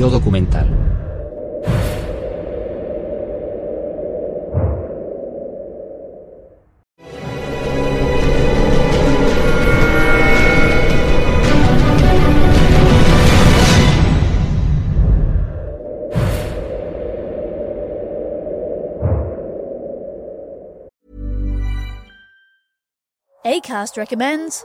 Yo documental. ACAST recommends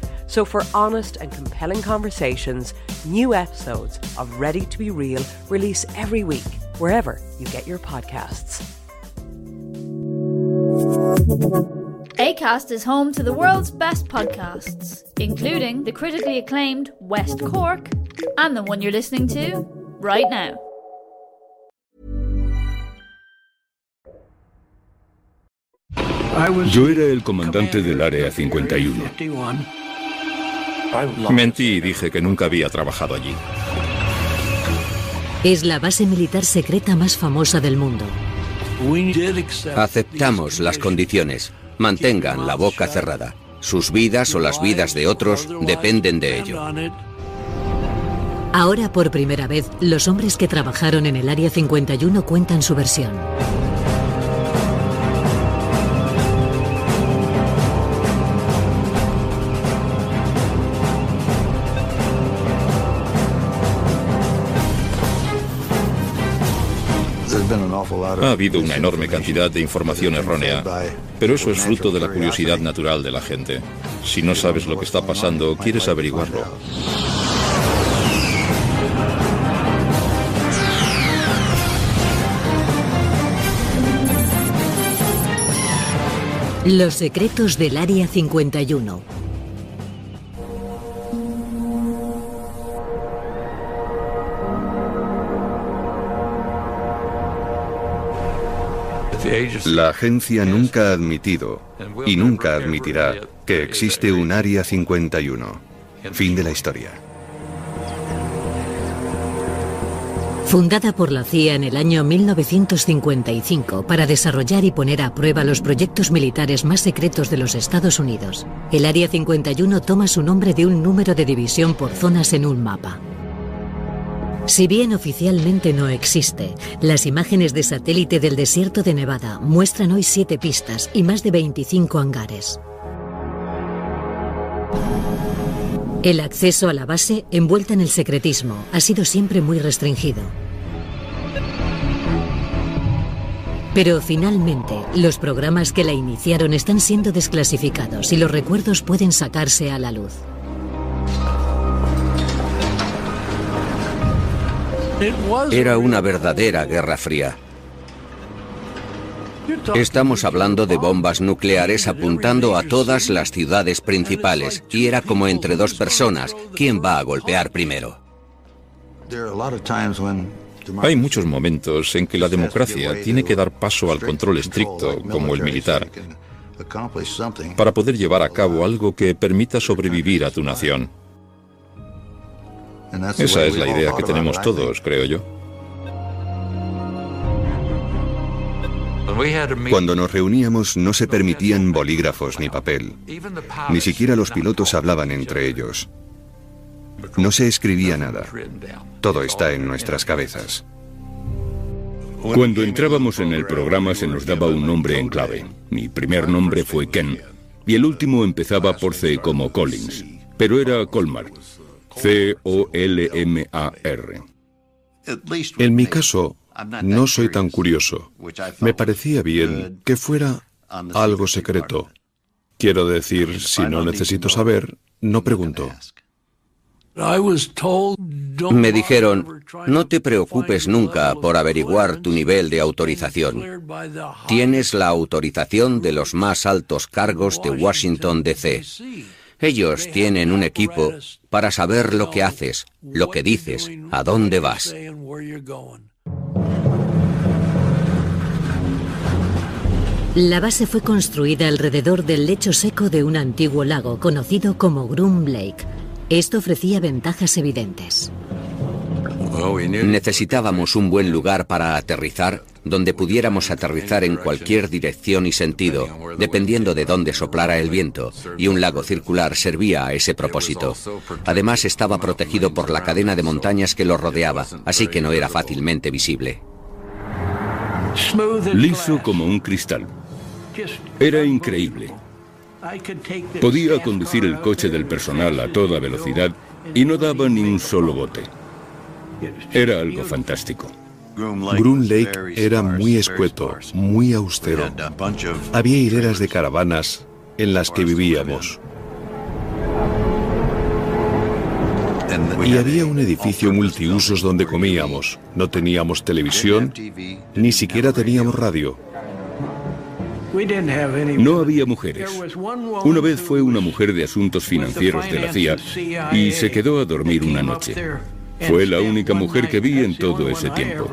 So, for honest and compelling conversations, new episodes of Ready to Be Real release every week, wherever you get your podcasts. ACAST is home to the world's best podcasts, including the critically acclaimed West Cork and the one you're listening to right now. Yo era el comandante del Área 51. Mentí y dije que nunca había trabajado allí. Es la base militar secreta más famosa del mundo. Aceptamos las condiciones. Mantengan la boca cerrada. Sus vidas o las vidas de otros dependen de ello. Ahora, por primera vez, los hombres que trabajaron en el Área 51 cuentan su versión. Ha habido una enorme cantidad de información errónea, pero eso es fruto de la curiosidad natural de la gente. Si no sabes lo que está pasando, quieres averiguarlo. Los secretos del Área 51. La agencia nunca ha admitido y nunca admitirá que existe un Área 51. Fin de la historia. Fundada por la CIA en el año 1955 para desarrollar y poner a prueba los proyectos militares más secretos de los Estados Unidos, el Área 51 toma su nombre de un número de división por zonas en un mapa. Si bien oficialmente no existe, las imágenes de satélite del desierto de Nevada muestran hoy siete pistas y más de 25 hangares. El acceso a la base, envuelta en el secretismo, ha sido siempre muy restringido. Pero finalmente, los programas que la iniciaron están siendo desclasificados y los recuerdos pueden sacarse a la luz. Era una verdadera guerra fría. Estamos hablando de bombas nucleares apuntando a todas las ciudades principales y era como entre dos personas, ¿quién va a golpear primero? Hay muchos momentos en que la democracia tiene que dar paso al control estricto, como el militar, para poder llevar a cabo algo que permita sobrevivir a tu nación. Esa es la idea que tenemos todos, creo yo. Cuando nos reuníamos no se permitían bolígrafos ni papel. Ni siquiera los pilotos hablaban entre ellos. No se escribía nada. Todo está en nuestras cabezas. Cuando entrábamos en el programa se nos daba un nombre en clave. Mi primer nombre fue Ken y el último empezaba por C como Collins, pero era Colmar. C-O-L-M-A-R. En mi caso, no soy tan curioso. Me parecía bien que fuera algo secreto. Quiero decir, si no necesito saber, no pregunto. Me dijeron, no te preocupes nunca por averiguar tu nivel de autorización. Tienes la autorización de los más altos cargos de Washington, D.C. Ellos tienen un equipo para saber lo que haces, lo que dices, a dónde vas. La base fue construida alrededor del lecho seco de un antiguo lago conocido como Groom Lake. Esto ofrecía ventajas evidentes. Necesitábamos un buen lugar para aterrizar, donde pudiéramos aterrizar en cualquier dirección y sentido, dependiendo de dónde soplara el viento, y un lago circular servía a ese propósito. Además estaba protegido por la cadena de montañas que lo rodeaba, así que no era fácilmente visible. Liso como un cristal. Era increíble. Podía conducir el coche del personal a toda velocidad y no daba ni un solo bote. Era algo fantástico. Groom Lake era muy escueto, muy austero. Había hileras de caravanas en las que vivíamos. Y había un edificio multiusos donde comíamos. No teníamos televisión, ni siquiera teníamos radio. No había mujeres. Una vez fue una mujer de asuntos financieros de la CIA y se quedó a dormir una noche. Fue la única mujer que vi en todo ese tiempo.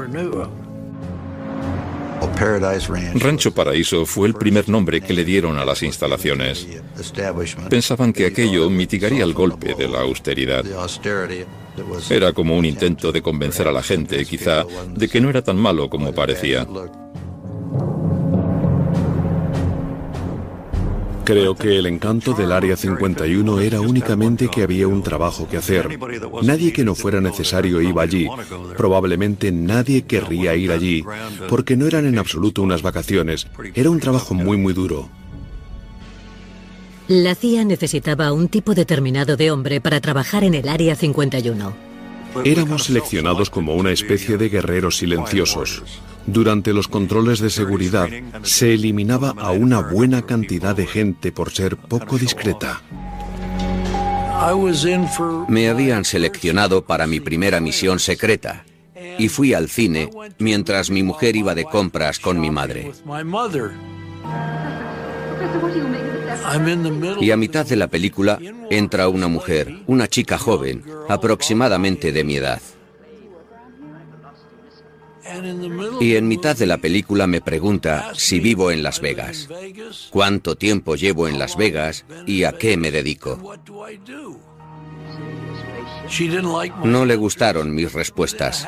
Rancho Paraíso fue el primer nombre que le dieron a las instalaciones. Pensaban que aquello mitigaría el golpe de la austeridad. Era como un intento de convencer a la gente, quizá, de que no era tan malo como parecía. Creo que el encanto del Área 51 era únicamente que había un trabajo que hacer. Nadie que no fuera necesario iba allí. Probablemente nadie querría ir allí, porque no eran en absoluto unas vacaciones. Era un trabajo muy, muy duro. La CIA necesitaba un tipo determinado de hombre para trabajar en el Área 51. Éramos seleccionados como una especie de guerreros silenciosos. Durante los controles de seguridad se eliminaba a una buena cantidad de gente por ser poco discreta. Me habían seleccionado para mi primera misión secreta y fui al cine mientras mi mujer iba de compras con mi madre. Y a mitad de la película entra una mujer, una chica joven, aproximadamente de mi edad. Y en mitad de la película me pregunta si vivo en Las Vegas, cuánto tiempo llevo en Las Vegas y a qué me dedico. No le gustaron mis respuestas.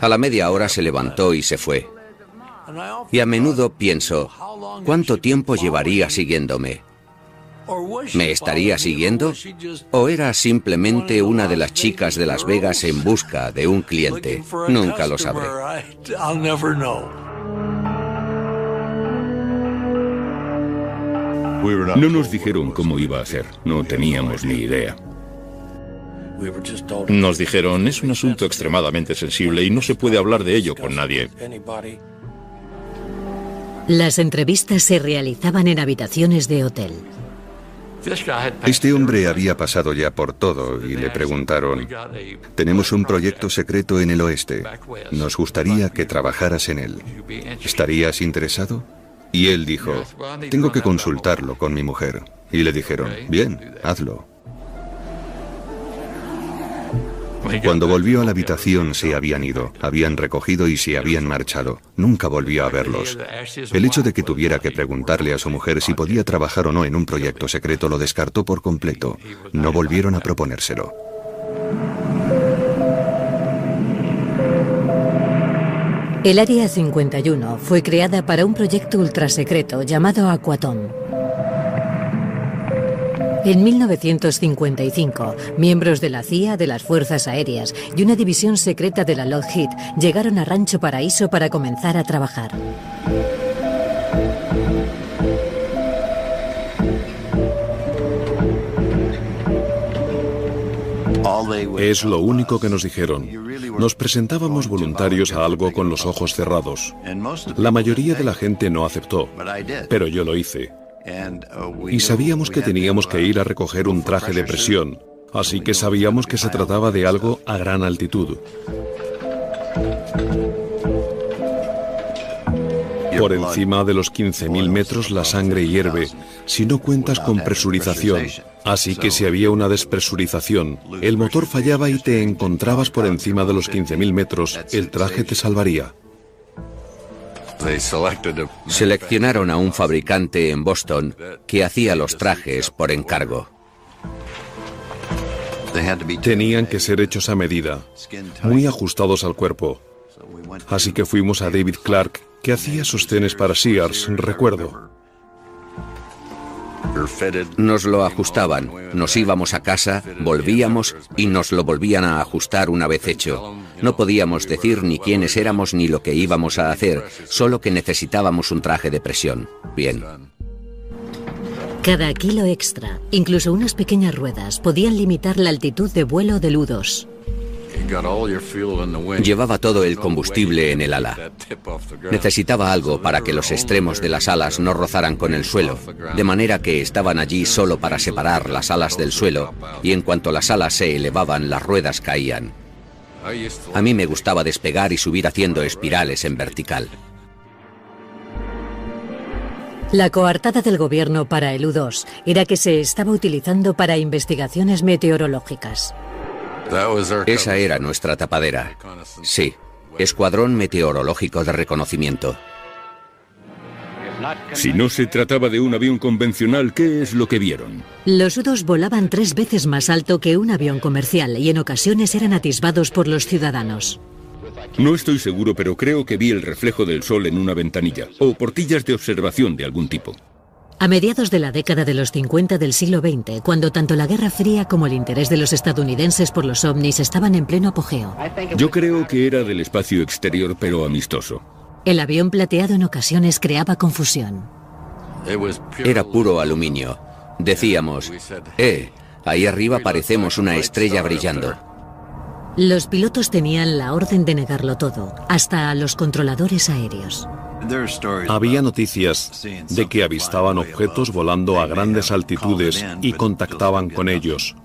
A la media hora se levantó y se fue. Y a menudo pienso, ¿cuánto tiempo llevaría siguiéndome? ¿Me estaría siguiendo? ¿O era simplemente una de las chicas de Las Vegas en busca de un cliente? Nunca lo sabré. No nos dijeron cómo iba a ser, no teníamos ni idea. Nos dijeron, es un asunto extremadamente sensible y no se puede hablar de ello con nadie. Las entrevistas se realizaban en habitaciones de hotel. Este hombre había pasado ya por todo y le preguntaron, tenemos un proyecto secreto en el oeste, nos gustaría que trabajaras en él. ¿Estarías interesado? Y él dijo, tengo que consultarlo con mi mujer. Y le dijeron, bien, hazlo. Cuando volvió a la habitación se habían ido, habían recogido y se habían marchado. Nunca volvió a verlos. El hecho de que tuviera que preguntarle a su mujer si podía trabajar o no en un proyecto secreto lo descartó por completo. No volvieron a proponérselo. El Área 51 fue creada para un proyecto ultrasecreto llamado Aquatom. En 1955, miembros de la CIA, de las Fuerzas Aéreas y una división secreta de la Lockheed llegaron a Rancho Paraíso para comenzar a trabajar. Es lo único que nos dijeron. Nos presentábamos voluntarios a algo con los ojos cerrados. La mayoría de la gente no aceptó, pero yo lo hice. Y sabíamos que teníamos que ir a recoger un traje de presión, así que sabíamos que se trataba de algo a gran altitud. Por encima de los 15.000 metros la sangre hierve si no cuentas con presurización. Así que si había una despresurización, el motor fallaba y te encontrabas por encima de los 15.000 metros, el traje te salvaría. Seleccionaron a un fabricante en Boston que hacía los trajes por encargo. Tenían que ser hechos a medida, muy ajustados al cuerpo. Así que fuimos a David Clark, que hacía sostenes para Sears, recuerdo. Nos lo ajustaban, nos íbamos a casa, volvíamos y nos lo volvían a ajustar una vez hecho. No podíamos decir ni quiénes éramos ni lo que íbamos a hacer, solo que necesitábamos un traje de presión. Bien. Cada kilo extra, incluso unas pequeñas ruedas, podían limitar la altitud de vuelo del U-2. Llevaba todo el combustible en el ala. Necesitaba algo para que los extremos de las alas no rozaran con el suelo, de manera que estaban allí solo para separar las alas del suelo y en cuanto las alas se elevaban las ruedas caían. A mí me gustaba despegar y subir haciendo espirales en vertical. La coartada del gobierno para el U-2 era que se estaba utilizando para investigaciones meteorológicas. Esa era nuestra tapadera. Sí, Escuadrón Meteorológico de Reconocimiento. Si no se trataba de un avión convencional, ¿qué es lo que vieron? Los U-2 volaban tres veces más alto que un avión comercial y en ocasiones eran atisbados por los ciudadanos. No estoy seguro, pero creo que vi el reflejo del sol en una ventanilla o portillas de observación de algún tipo. A mediados de la década de los 50 del siglo XX, cuando tanto la Guerra Fría como el interés de los estadounidenses por los ovnis estaban en pleno apogeo. Yo creo que era del espacio exterior, pero amistoso. El avión plateado en ocasiones creaba confusión. Era puro aluminio. Decíamos, eh, ahí arriba parecemos una estrella brillando. Los pilotos tenían la orden de negarlo todo, hasta a los controladores aéreos. Había noticias de que avistaban objetos volando a grandes altitudes y contactaban con ellos,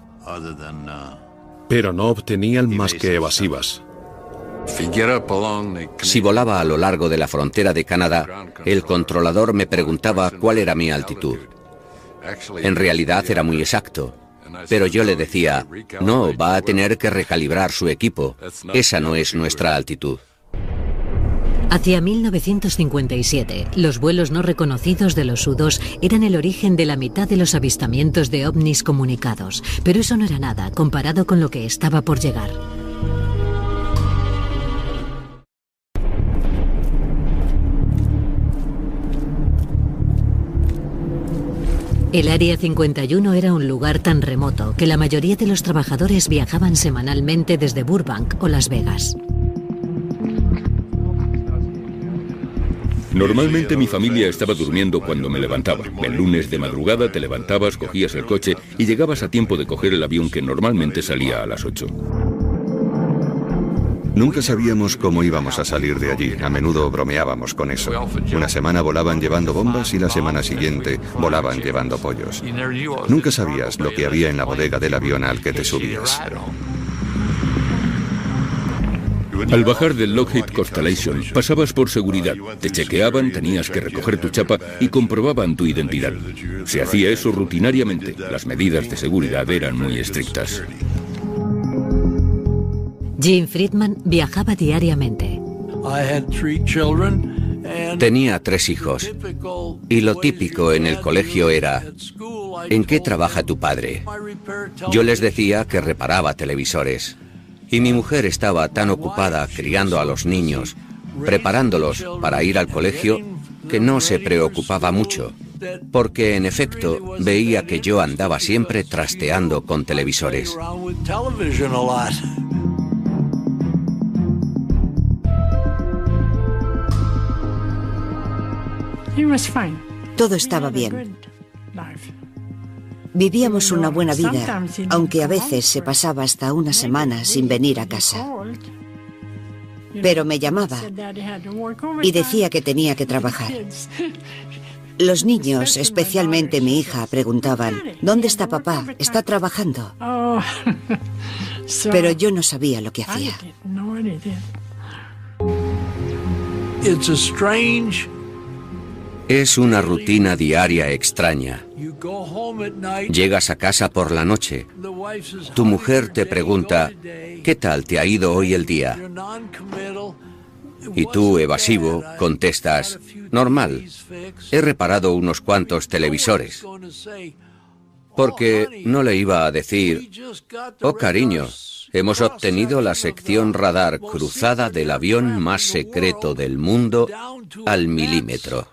pero no obtenían más que evasivas. Si volaba a lo largo de la frontera de Canadá, el controlador me preguntaba cuál era mi altitud. En realidad era muy exacto, pero yo le decía, no, va a tener que recalibrar su equipo. Esa no es nuestra altitud. Hacia 1957, los vuelos no reconocidos de los U-2 eran el origen de la mitad de los avistamientos de ovnis comunicados, pero eso no era nada comparado con lo que estaba por llegar. El Área 51 era un lugar tan remoto que la mayoría de los trabajadores viajaban semanalmente desde Burbank o Las Vegas. Normalmente mi familia estaba durmiendo cuando me levantaba. El lunes de madrugada te levantabas, cogías el coche y llegabas a tiempo de coger el avión que normalmente salía a las 8. Nunca sabíamos cómo íbamos a salir de allí. A menudo bromeábamos con eso. Una semana volaban llevando bombas y la semana siguiente volaban llevando pollos. Nunca sabías lo que había en la bodega del avión al que te subías. Al bajar del Lockheed Constellation, pasabas por seguridad, te chequeaban, tenías que recoger tu chapa y comprobaban tu identidad. Se hacía eso rutinariamente. Las medidas de seguridad eran muy estrictas. Jim Friedman viajaba diariamente. Tenía tres hijos. Y lo típico en el colegio era, ¿en qué trabaja tu padre? Yo les decía que reparaba televisores. Y mi mujer estaba tan ocupada criando a los niños, preparándolos para ir al colegio, que no se preocupaba mucho, porque en efecto veía que yo andaba siempre trasteando con televisores. Todo estaba bien. Vivíamos una buena vida, aunque a veces se pasaba hasta una semana sin venir a casa. Pero me llamaba y decía que tenía que trabajar. Los niños, especialmente mi hija, preguntaban, ¿dónde está papá? ¿Está trabajando? Pero yo no sabía lo que hacía. Es una rutina diaria extraña. Llegas a casa por la noche. Tu mujer te pregunta, ¿qué tal te ha ido hoy el día? Y tú, evasivo, contestas, normal. He reparado unos cuantos televisores. Porque no le iba a decir, oh cariño, hemos obtenido la sección radar cruzada del avión más secreto del mundo al milímetro.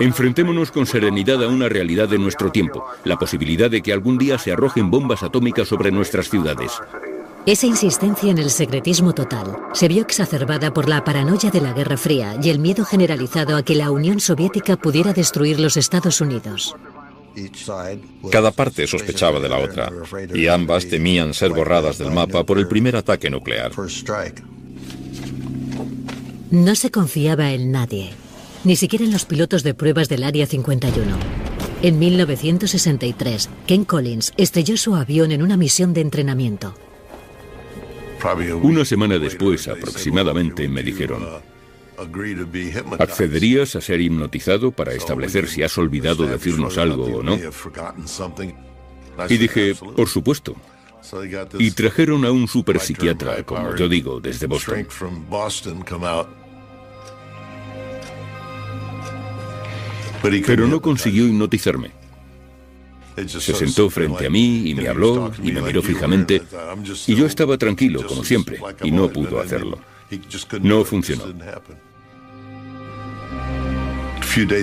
Enfrentémonos con serenidad a una realidad de nuestro tiempo, la posibilidad de que algún día se arrojen bombas atómicas sobre nuestras ciudades. Esa insistencia en el secretismo total se vio exacerbada por la paranoia de la Guerra Fría y el miedo generalizado a que la Unión Soviética pudiera destruir los Estados Unidos. Cada parte sospechaba de la otra, y ambas temían ser borradas del mapa por el primer ataque nuclear. No se confiaba en nadie, ni siquiera en los pilotos de pruebas del Área 51. En 1963, Ken Collins estrelló su avión en una misión de entrenamiento. Una semana después, aproximadamente, me dijeron, ¿accederías a ser hipnotizado para establecer si has olvidado decirnos algo o no? Y dije, por supuesto. Y trajeron a un superpsiquiatra, como yo digo, desde Boston. Pero no consiguió hipnotizarme. Se sentó frente a mí y me habló y me miró fijamente y yo estaba tranquilo, como siempre, y no pudo hacerlo. No funcionó.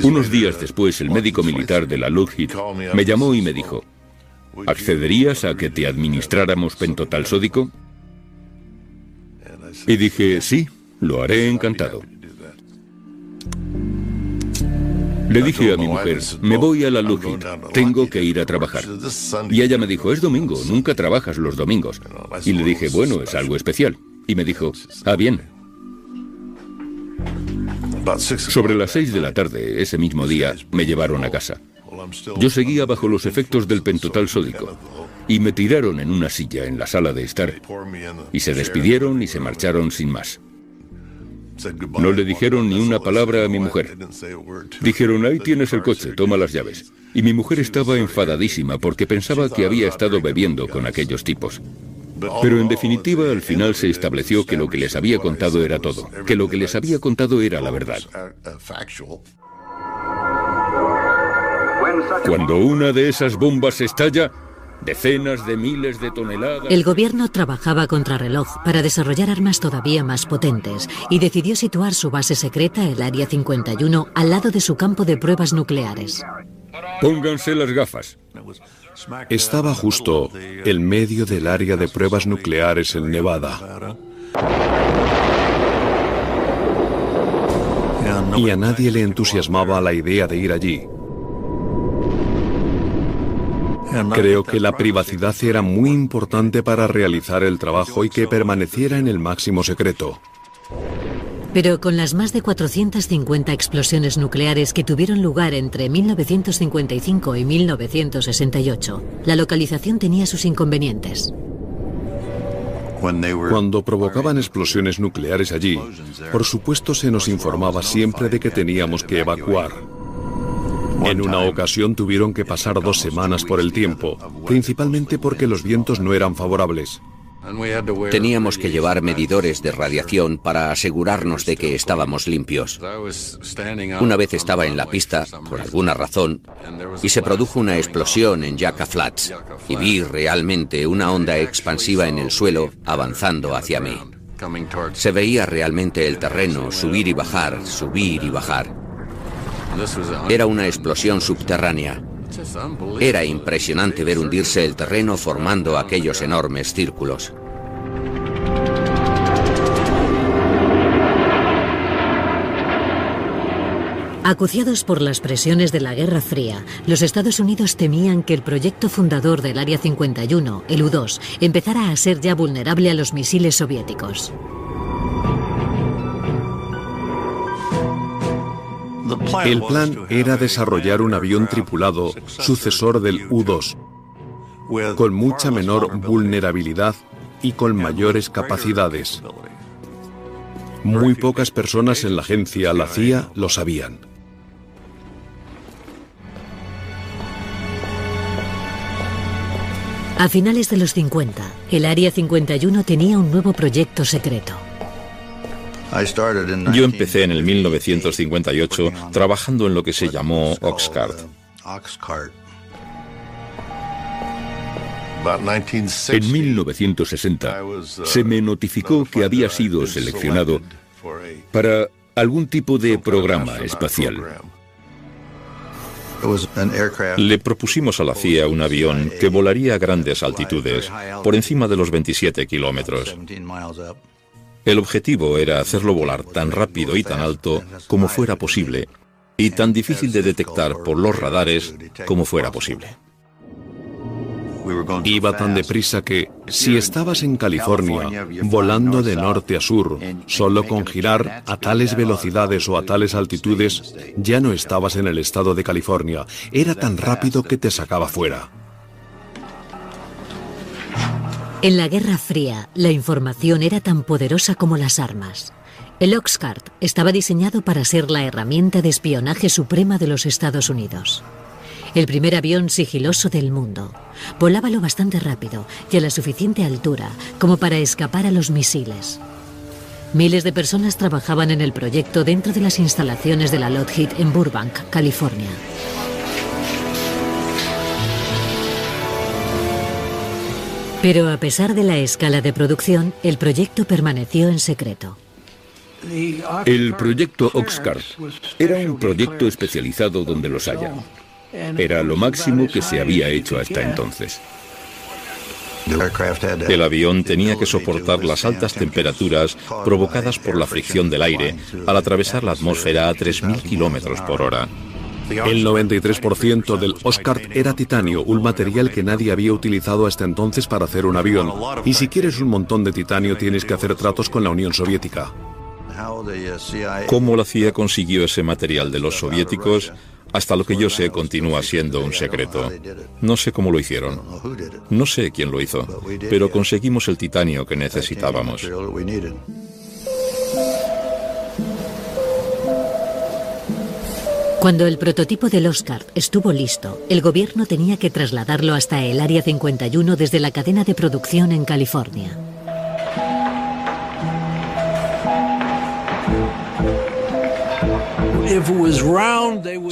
Unos días después, el médico militar de la Lockheed me llamó y me dijo, ¿accederías a que te administráramos pentotal sódico? Y dije, sí, lo haré encantado. Le dije a mi mujer, me voy a la Lockheed, tengo que ir a trabajar. Y ella me dijo, es domingo, nunca trabajas los domingos. Y le dije, bueno, es algo especial. Y me dijo, ah, bien. Sobre las seis de la tarde, ese mismo día, me llevaron a casa. Yo seguía bajo los efectos del pentotal sódico y me tiraron en una silla en la sala de estar y se despidieron y se marcharon sin más. No le dijeron ni una palabra a mi mujer. Dijeron, ahí tienes el coche, toma las llaves. Y mi mujer estaba enfadadísima porque pensaba que había estado bebiendo con aquellos tipos. Pero en definitiva, al final se estableció que lo que les había contado era todo, que lo que les había contado era la verdad. Cuando una de esas bombas estalla, decenas de miles de toneladas... El gobierno trabajaba contra reloj para desarrollar armas todavía más potentes y decidió situar su base secreta, el Área 51, al lado de su campo de pruebas nucleares. Pónganse las gafas. Estaba justo en medio del área de pruebas nucleares en Nevada. Y a nadie le entusiasmaba la idea de ir allí. Creo que la privacidad era muy importante para realizar el trabajo y que permaneciera en el máximo secreto. Pero con las más de 450 explosiones nucleares que tuvieron lugar entre 1955 y 1968, la localización tenía sus inconvenientes. Cuando provocaban explosiones nucleares allí, por supuesto se nos informaba siempre de que teníamos que evacuar. En una ocasión tuvieron que pasar dos semanas por el tiempo, principalmente porque los vientos no eran favorables. Teníamos que llevar medidores de radiación para asegurarnos de que estábamos limpios. Una vez estaba en la pista, por alguna razón, y se produjo una explosión en Yucca Flats, y vi realmente una onda expansiva en el suelo avanzando hacia mí. Se veía realmente el terreno subir y bajar, subir y bajar. Era una explosión subterránea. Era impresionante ver hundirse el terreno formando aquellos enormes círculos. Acuciados por las presiones de la Guerra Fría, los Estados Unidos temían que el proyecto fundador del Área 51, el U-2, empezara a ser ya vulnerable a los misiles soviéticos. El plan era desarrollar un avión tripulado sucesor del U-2, con mucha menor vulnerabilidad y con mayores capacidades. Muy pocas personas en la agencia, la CIA, lo sabían. A finales de los 50, el Área 51 tenía un nuevo proyecto secreto. Yo empecé en el 1958 trabajando en lo que se llamó Oxcart. En 1960 se me notificó que había sido seleccionado para algún tipo de programa espacial. Le propusimos a la CIA un avión que volaría a grandes altitudes, por encima de los 27 kilómetros. El objetivo era hacerlo volar tan rápido y tan alto como fuera posible, y tan difícil de detectar por los radares como fuera posible. Iba tan deprisa que, si estabas en California, volando de norte a sur, solo con girar a tales velocidades o a tales altitudes, ya no estabas en el estado de California. Era tan rápido que te sacaba fuera. En la Guerra Fría, la información era tan poderosa como las armas. El Oxcart estaba diseñado para ser la herramienta de espionaje suprema de los Estados Unidos. El primer avión sigiloso del mundo. Volaba lo bastante rápido y a la suficiente altura como para escapar a los misiles. Miles de personas trabajaban en el proyecto dentro de las instalaciones de la Lockheed en Burbank, California. Pero a pesar de la escala de producción, el proyecto permaneció en secreto. El proyecto Oxcart era un proyecto especializado donde los haya. Era lo máximo que se había hecho hasta entonces. El avión tenía que soportar las altas temperaturas provocadas por la fricción del aire al atravesar la atmósfera a 3.000 kilómetros por hora. El 93% del Oscar era titanio, un material que nadie había utilizado hasta entonces para hacer un avión. Y si quieres un montón de titanio tienes que hacer tratos con la Unión Soviética. ¿Cómo la CIA consiguió ese material de los soviéticos? Hasta lo que yo sé continúa siendo un secreto. No sé cómo lo hicieron. No sé quién lo hizo, pero conseguimos el titanio que necesitábamos. Cuando el prototipo del Oscar estuvo listo, el gobierno tenía que trasladarlo hasta el Área 51 desde la cadena de producción en California.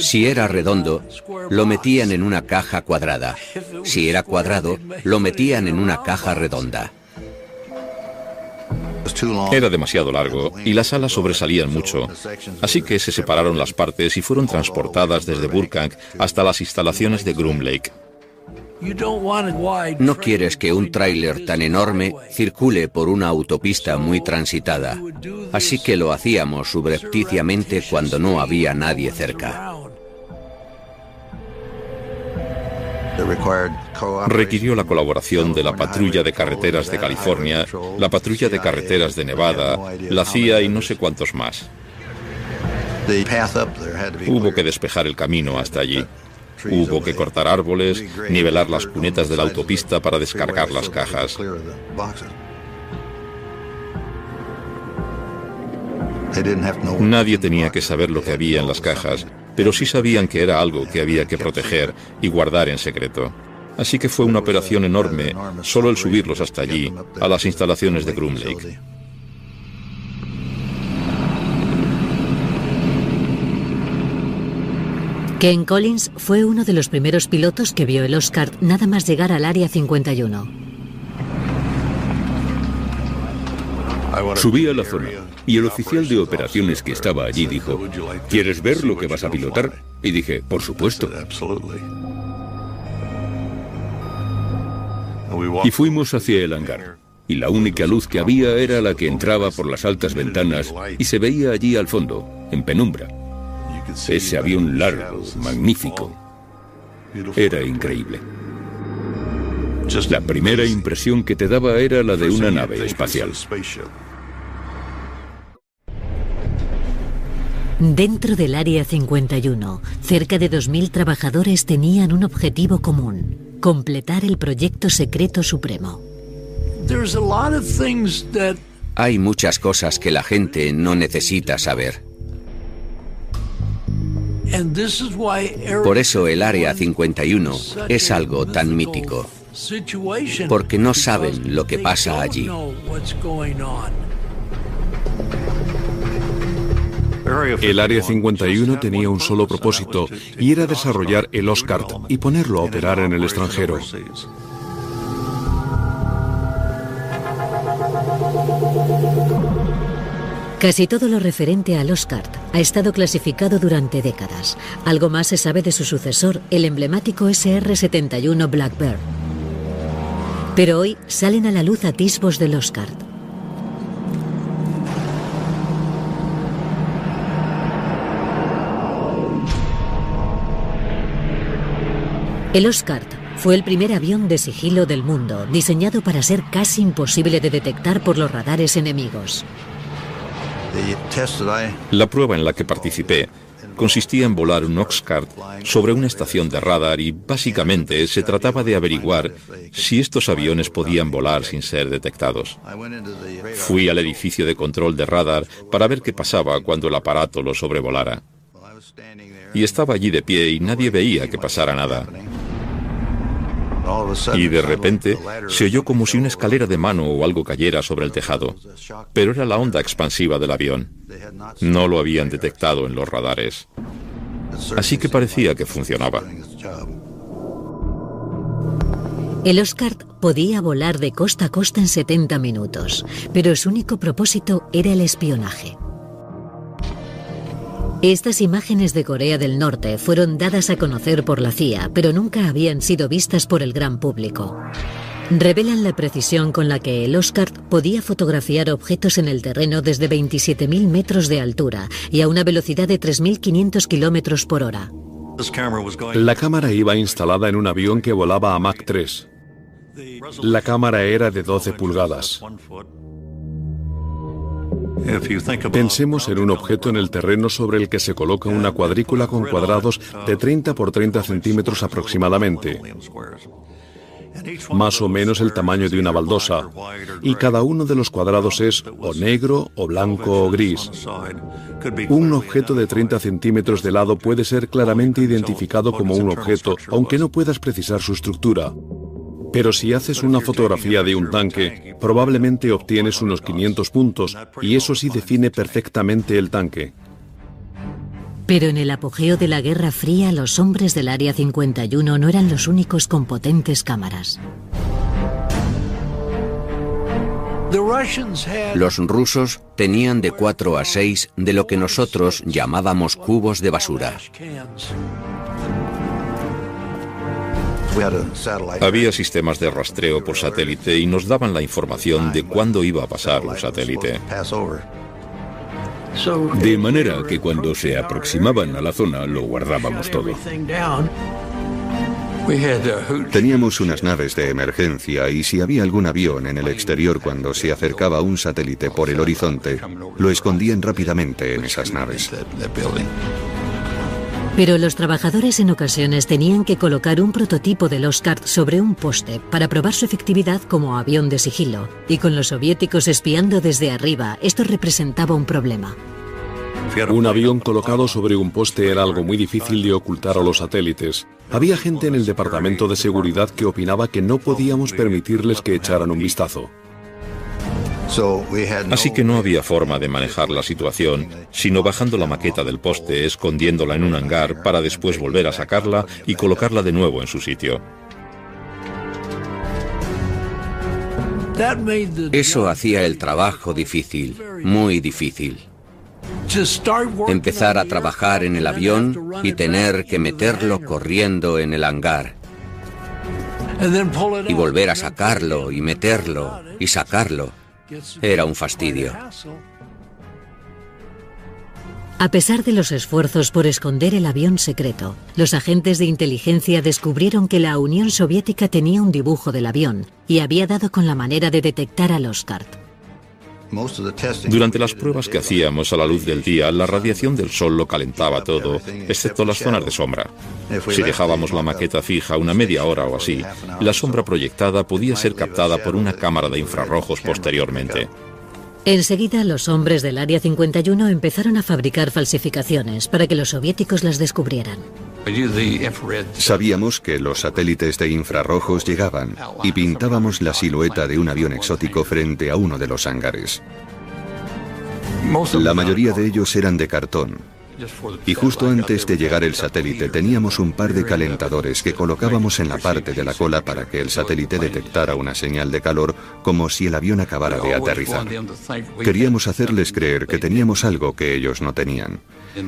Si era redondo, lo metían en una caja cuadrada. Si era cuadrado, lo metían en una caja redonda. Era demasiado largo y las alas sobresalían mucho, así que se separaron las partes y fueron transportadas desde Burkang hasta las instalaciones de Groom Lake. No quieres que un tráiler tan enorme circule por una autopista muy transitada, así que lo hacíamos subrepticiamente cuando no había nadie cerca. Requirió la colaboración de la Patrulla de Carreteras de California, la Patrulla de Carreteras de Nevada, la CIA y no sé cuántos más. Hubo que despejar el camino hasta allí. Hubo que cortar árboles, nivelar las cunetas de la autopista para descargar las cajas. Nadie tenía que saber lo que había en las cajas, pero sí sabían que era algo que había que proteger y guardar en secreto. Así que fue una operación enorme, solo el subirlos hasta allí, a las instalaciones de Groom Lake. Ken Collins fue uno de los primeros pilotos que vio el Oscar nada más llegar al Área 51. Subí a la zona y el oficial de operaciones que estaba allí dijo, ¿quieres ver lo que vas a pilotar? Y dije, por supuesto. Y fuimos hacia el hangar. Y la única luz que había era la que entraba por las altas ventanas y se veía allí al fondo, en penumbra. Ese avión largo, magnífico. Era increíble. La primera impresión que te daba era la de una nave espacial. Dentro del Área 51, cerca de 2.000 trabajadores tenían un objetivo común, completar el proyecto secreto supremo. Hay muchas cosas que la gente no necesita saber. Por eso el Área 51 es algo tan mítico, porque no saben lo que pasa allí. El Área 51 tenía un solo propósito y era desarrollar el Oscar y ponerlo a operar en el extranjero. Casi todo lo referente al Oscar ha estado clasificado durante décadas. Algo más se sabe de su sucesor, el emblemático SR-71 Blackbird. Pero hoy salen a la luz atisbos del Oscar. El Oscar fue el primer avión de sigilo del mundo, diseñado para ser casi imposible de detectar por los radares enemigos. La prueba en la que participé consistía en volar un Oxcart sobre una estación de radar y básicamente se trataba de averiguar si estos aviones podían volar sin ser detectados. Fui al edificio de control de radar para ver qué pasaba cuando el aparato lo sobrevolara. Y estaba allí de pie y nadie veía que pasara nada. Y de repente se oyó como si una escalera de mano o algo cayera sobre el tejado. Pero era la onda expansiva del avión. No lo habían detectado en los radares. Así que parecía que funcionaba. El Oscar podía volar de costa a costa en 70 minutos, pero su único propósito era el espionaje. Estas imágenes de Corea del Norte fueron dadas a conocer por la CIA, pero nunca habían sido vistas por el gran público. Revelan la precisión con la que el Oscar podía fotografiar objetos en el terreno desde 27.000 metros de altura y a una velocidad de 3.500 kilómetros por hora. La cámara iba instalada en un avión que volaba a Mach 3. La cámara era de 12 pulgadas. Pensemos en un objeto en el terreno sobre el que se coloca una cuadrícula con cuadrados de 30 por 30 centímetros aproximadamente, más o menos el tamaño de una baldosa, y cada uno de los cuadrados es o negro, o blanco, o gris. Un objeto de 30 centímetros de lado puede ser claramente identificado como un objeto, aunque no puedas precisar su estructura. Pero si haces una fotografía de un tanque, probablemente obtienes unos 500 puntos, y eso sí define perfectamente el tanque. Pero en el apogeo de la Guerra Fría, los hombres del Área 51 no eran los únicos con potentes cámaras. Los rusos tenían de 4 a 6 de lo que nosotros llamábamos cubos de basura. Había sistemas de rastreo por satélite y nos daban la información de cuándo iba a pasar un satélite. De manera que cuando se aproximaban a la zona lo guardábamos todo. Teníamos unas naves de emergencia y si había algún avión en el exterior cuando se acercaba un satélite por el horizonte, lo escondían rápidamente en esas naves. Pero los trabajadores en ocasiones tenían que colocar un prototipo del Oscar sobre un poste para probar su efectividad como avión de sigilo. Y con los soviéticos espiando desde arriba, esto representaba un problema. Un avión colocado sobre un poste era algo muy difícil de ocultar a los satélites. Había gente en el departamento de seguridad que opinaba que no podíamos permitirles que echaran un vistazo. Así que no había forma de manejar la situación, sino bajando la maqueta del poste, escondiéndola en un hangar para después volver a sacarla y colocarla de nuevo en su sitio. Eso hacía el trabajo difícil, muy difícil. Empezar a trabajar en el avión y tener que meterlo corriendo en el hangar. Y volver a sacarlo y meterlo y sacarlo. Era un fastidio. A pesar de los esfuerzos por esconder el avión secreto, los agentes de inteligencia descubrieron que la Unión Soviética tenía un dibujo del avión y había dado con la manera de detectar al Oscar. Durante las pruebas que hacíamos a la luz del día, la radiación del sol lo calentaba todo, excepto las zonas de sombra. Si dejábamos la maqueta fija una media hora o así, la sombra proyectada podía ser captada por una cámara de infrarrojos posteriormente. Enseguida, los hombres del Área 51 empezaron a fabricar falsificaciones para que los soviéticos las descubrieran. Sabíamos que los satélites de infrarrojos llegaban y pintábamos la silueta de un avión exótico frente a uno de los hangares. La mayoría de ellos eran de cartón. Y justo antes de llegar el satélite teníamos un par de calentadores que colocábamos en la parte de la cola para que el satélite detectara una señal de calor como si el avión acabara de aterrizar. Queríamos hacerles creer que teníamos algo que ellos no tenían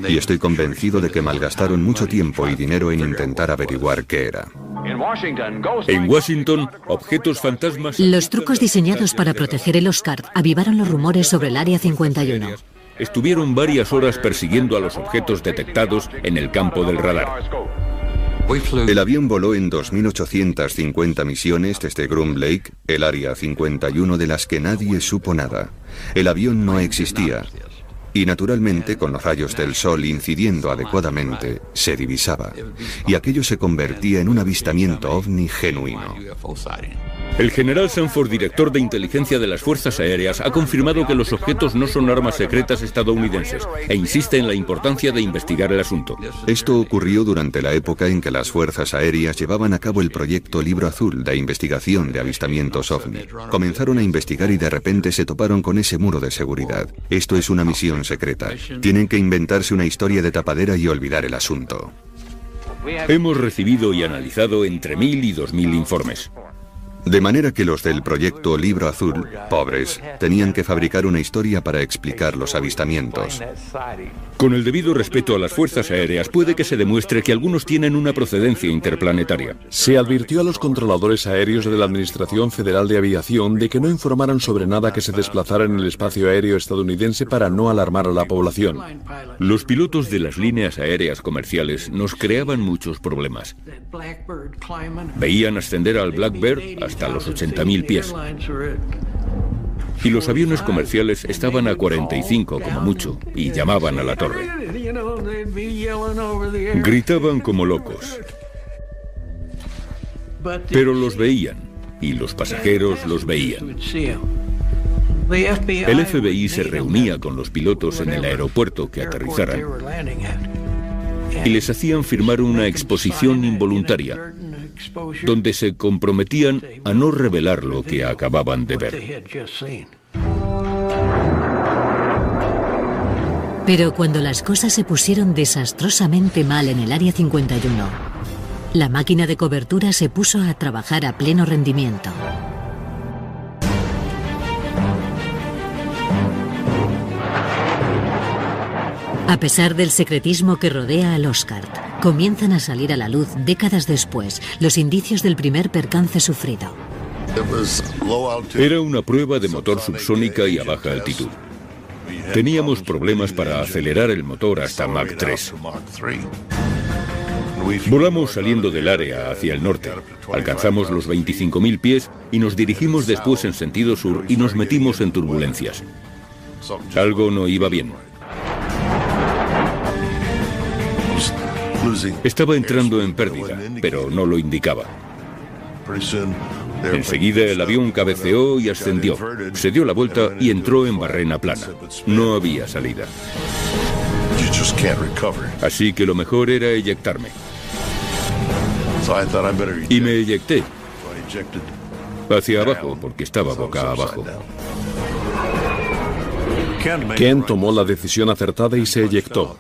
y estoy convencido de que malgastaron mucho tiempo y dinero en intentar averiguar qué era. En Washington, objetos fantasmas... Los trucos diseñados para proteger el Oscar avivaron los rumores sobre el Área 51. Estuvieron varias horas persiguiendo a los objetos detectados en el campo del radar. El avión voló en 2.850 misiones desde Groom Lake, el área 51 de las que nadie supo nada. El avión no existía, y naturalmente con los rayos del sol incidiendo adecuadamente se divisaba y aquello se convertía en un avistamiento ovni genuino. El general Sanford, director de inteligencia de las Fuerzas Aéreas, ha confirmado que los objetos no son armas secretas estadounidenses e insiste en la importancia de investigar el asunto. Esto ocurrió durante la época en que las Fuerzas Aéreas llevaban a cabo el proyecto Libro Azul de investigación de avistamientos ovni. Comenzaron a investigar y de repente se toparon con ese muro de seguridad. Esto es una misión secreta. Tienen que inventarse una historia de tapadera y olvidar el asunto. Hemos recibido y analizado entre mil y dos mil informes. De manera que los del proyecto Libro Azul, pobres, tenían que fabricar una historia para explicar los avistamientos. Con el debido respeto a las fuerzas aéreas, puede que se demuestre que algunos tienen una procedencia interplanetaria. Se advirtió a los controladores aéreos de la Administración Federal de Aviación de que no informaran sobre nada que se desplazara en el espacio aéreo estadounidense para no alarmar a la población. Los pilotos de las líneas aéreas comerciales nos creaban muchos problemas. Veían ascender al Blackbird hasta los 80.000 pies. Y los aviones comerciales estaban a 45 como mucho y llamaban a la torre. Gritaban como locos. Pero los veían y los pasajeros los veían. El FBI se reunía con los pilotos en el aeropuerto que aterrizaran y les hacían firmar una exposición involuntaria donde se comprometían a no revelar lo que acababan de ver. Pero cuando las cosas se pusieron desastrosamente mal en el Área 51, la máquina de cobertura se puso a trabajar a pleno rendimiento. A pesar del secretismo que rodea al Oscar, comienzan a salir a la luz décadas después los indicios del primer percance sufrido. Era una prueba de motor subsónica y a baja altitud. Teníamos problemas para acelerar el motor hasta Mach 3. Volamos saliendo del área hacia el norte. Alcanzamos los 25.000 pies y nos dirigimos después en sentido sur y nos metimos en turbulencias. Algo no iba bien. Estaba entrando en pérdida, pero no lo indicaba. Enseguida el avión cabeceó y ascendió. Se dio la vuelta y entró en barrena plana. No había salida. Así que lo mejor era eyectarme. Y me eyecté. Hacia abajo, porque estaba boca abajo. Ken tomó la decisión acertada y se eyectó.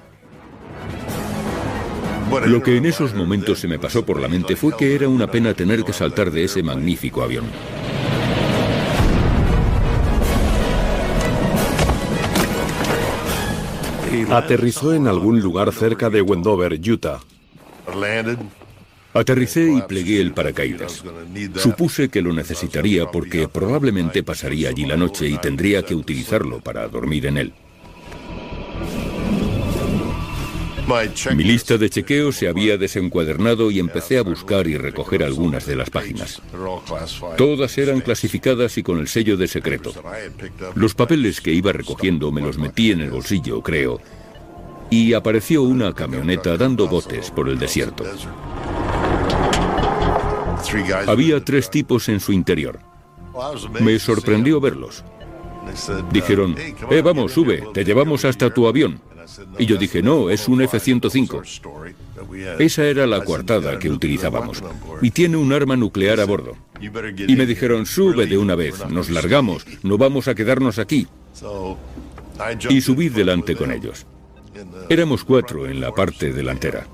Lo que en esos momentos se me pasó por la mente fue que era una pena tener que saltar de ese magnífico avión. Aterrizó en algún lugar cerca de Wendover, Utah. Aterricé y plegué el paracaídas. Supuse que lo necesitaría porque probablemente pasaría allí la noche y tendría que utilizarlo para dormir en él. Mi lista de chequeo se había desencuadernado y empecé a buscar y recoger algunas de las páginas. Todas eran clasificadas y con el sello de secreto. Los papeles que iba recogiendo me los metí en el bolsillo, creo, y apareció una camioneta dando botes por el desierto. Había tres tipos en su interior. Me sorprendió verlos. Dijeron, eh, vamos, sube, te llevamos hasta tu avión. Y yo dije, no, es un F-105. Esa era la coartada que utilizábamos. Y tiene un arma nuclear a bordo. Y me dijeron, sube de una vez, nos largamos, no vamos a quedarnos aquí. Y subí delante con ellos. Éramos cuatro en la parte delantera.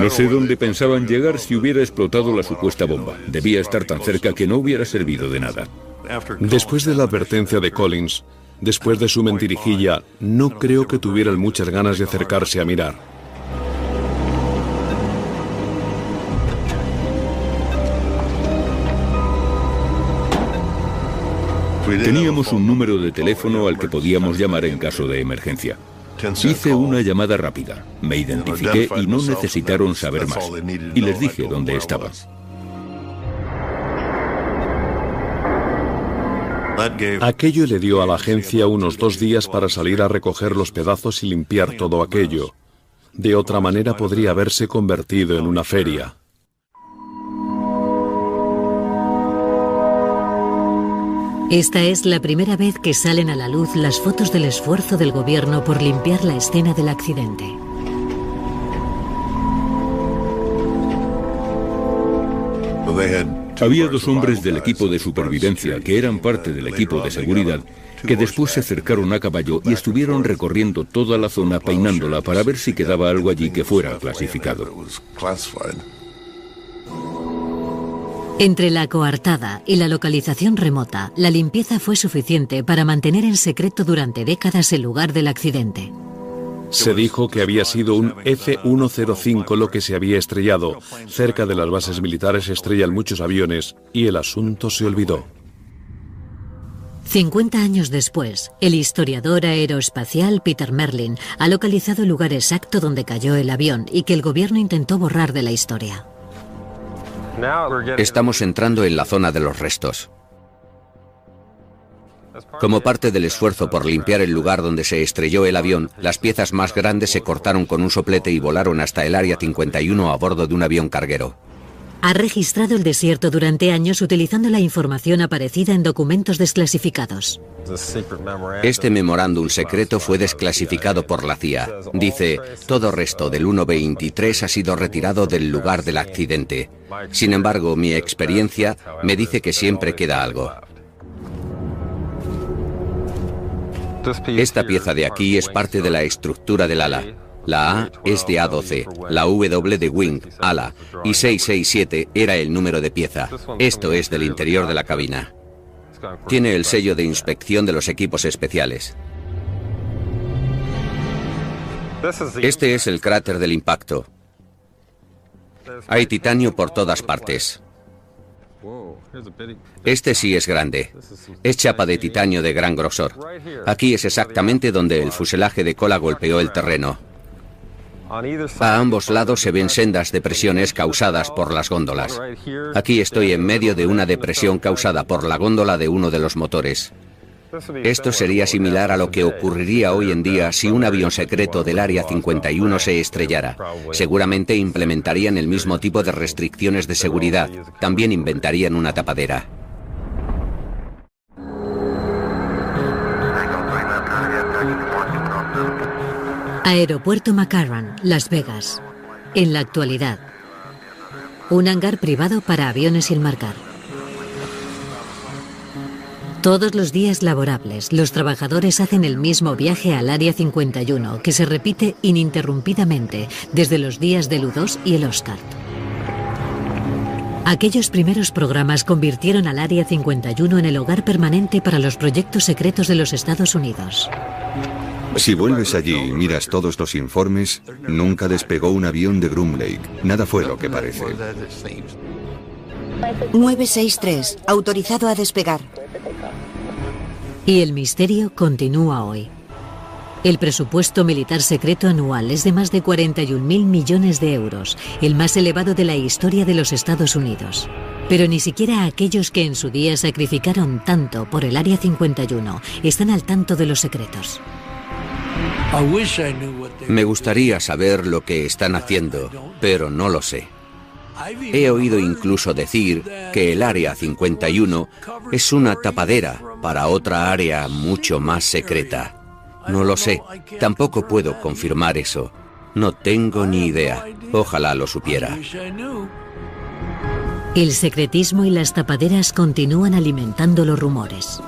No sé dónde pensaban llegar si hubiera explotado la supuesta bomba. Debía estar tan cerca que no hubiera servido de nada. Después de la advertencia de Collins, después de su mentirijilla, no creo que tuvieran muchas ganas de acercarse a mirar. Teníamos un número de teléfono al que podíamos llamar en caso de emergencia. Hice una llamada rápida, me identifiqué y no necesitaron saber más. Y les dije dónde estaba. Aquello le dio a la agencia unos dos días para salir a recoger los pedazos y limpiar todo aquello. De otra manera podría haberse convertido en una feria. Esta es la primera vez que salen a la luz las fotos del esfuerzo del gobierno por limpiar la escena del accidente. Había dos hombres del equipo de supervivencia que eran parte del equipo de seguridad que después se acercaron a caballo y estuvieron recorriendo toda la zona peinándola para ver si quedaba algo allí que fuera clasificado. Entre la coartada y la localización remota, la limpieza fue suficiente para mantener en secreto durante décadas el lugar del accidente. Se dijo que había sido un F-105 lo que se había estrellado. Cerca de las bases militares estrellan muchos aviones y el asunto se olvidó. 50 años después, el historiador aeroespacial Peter Merlin ha localizado el lugar exacto donde cayó el avión y que el gobierno intentó borrar de la historia. Estamos entrando en la zona de los restos. Como parte del esfuerzo por limpiar el lugar donde se estrelló el avión, las piezas más grandes se cortaron con un soplete y volaron hasta el Área 51 a bordo de un avión carguero. Ha registrado el desierto durante años utilizando la información aparecida en documentos desclasificados. Este memorándum secreto fue desclasificado por la CIA. Dice, todo resto del 123 ha sido retirado del lugar del accidente. Sin embargo, mi experiencia me dice que siempre queda algo. Esta pieza de aquí es parte de la estructura del ala. La A es de A12, la W de wing, ala, y 667 era el número de pieza. Esto es del interior de la cabina. Tiene el sello de inspección de los equipos especiales. Este es el cráter del impacto. Hay titanio por todas partes. Este sí es grande. Es chapa de titanio de gran grosor. Aquí es exactamente donde el fuselaje de cola golpeó el terreno. A ambos lados se ven sendas depresiones causadas por las góndolas. Aquí estoy en medio de una depresión causada por la góndola de uno de los motores. Esto sería similar a lo que ocurriría hoy en día si un avión secreto del Área 51 se estrellara. Seguramente implementarían el mismo tipo de restricciones de seguridad. También inventarían una tapadera. Aeropuerto McCarran, Las Vegas. En la actualidad. Un hangar privado para aviones sin marcar. Todos los días laborables, los trabajadores hacen el mismo viaje al Área 51, que se repite ininterrumpidamente desde los días del U2 y el Oscar. Aquellos primeros programas convirtieron al Área 51 en el hogar permanente para los proyectos secretos de los Estados Unidos. Si vuelves allí y miras todos los informes, nunca despegó un avión de Groom Lake. Nada fue lo que parece. 963, autorizado a despegar. Y el misterio continúa hoy. El presupuesto militar secreto anual es de más de 41 mil millones de euros, el más elevado de la historia de los Estados Unidos. Pero ni siquiera aquellos que en su día sacrificaron tanto por el Área 51 están al tanto de los secretos. Me gustaría saber lo que están haciendo, pero no lo sé. He oído incluso decir que el Área 51 es una tapadera para otra área mucho más secreta. No lo sé, tampoco puedo confirmar eso. No tengo ni idea. Ojalá lo supiera. El secretismo y las tapaderas continúan alimentando los rumores.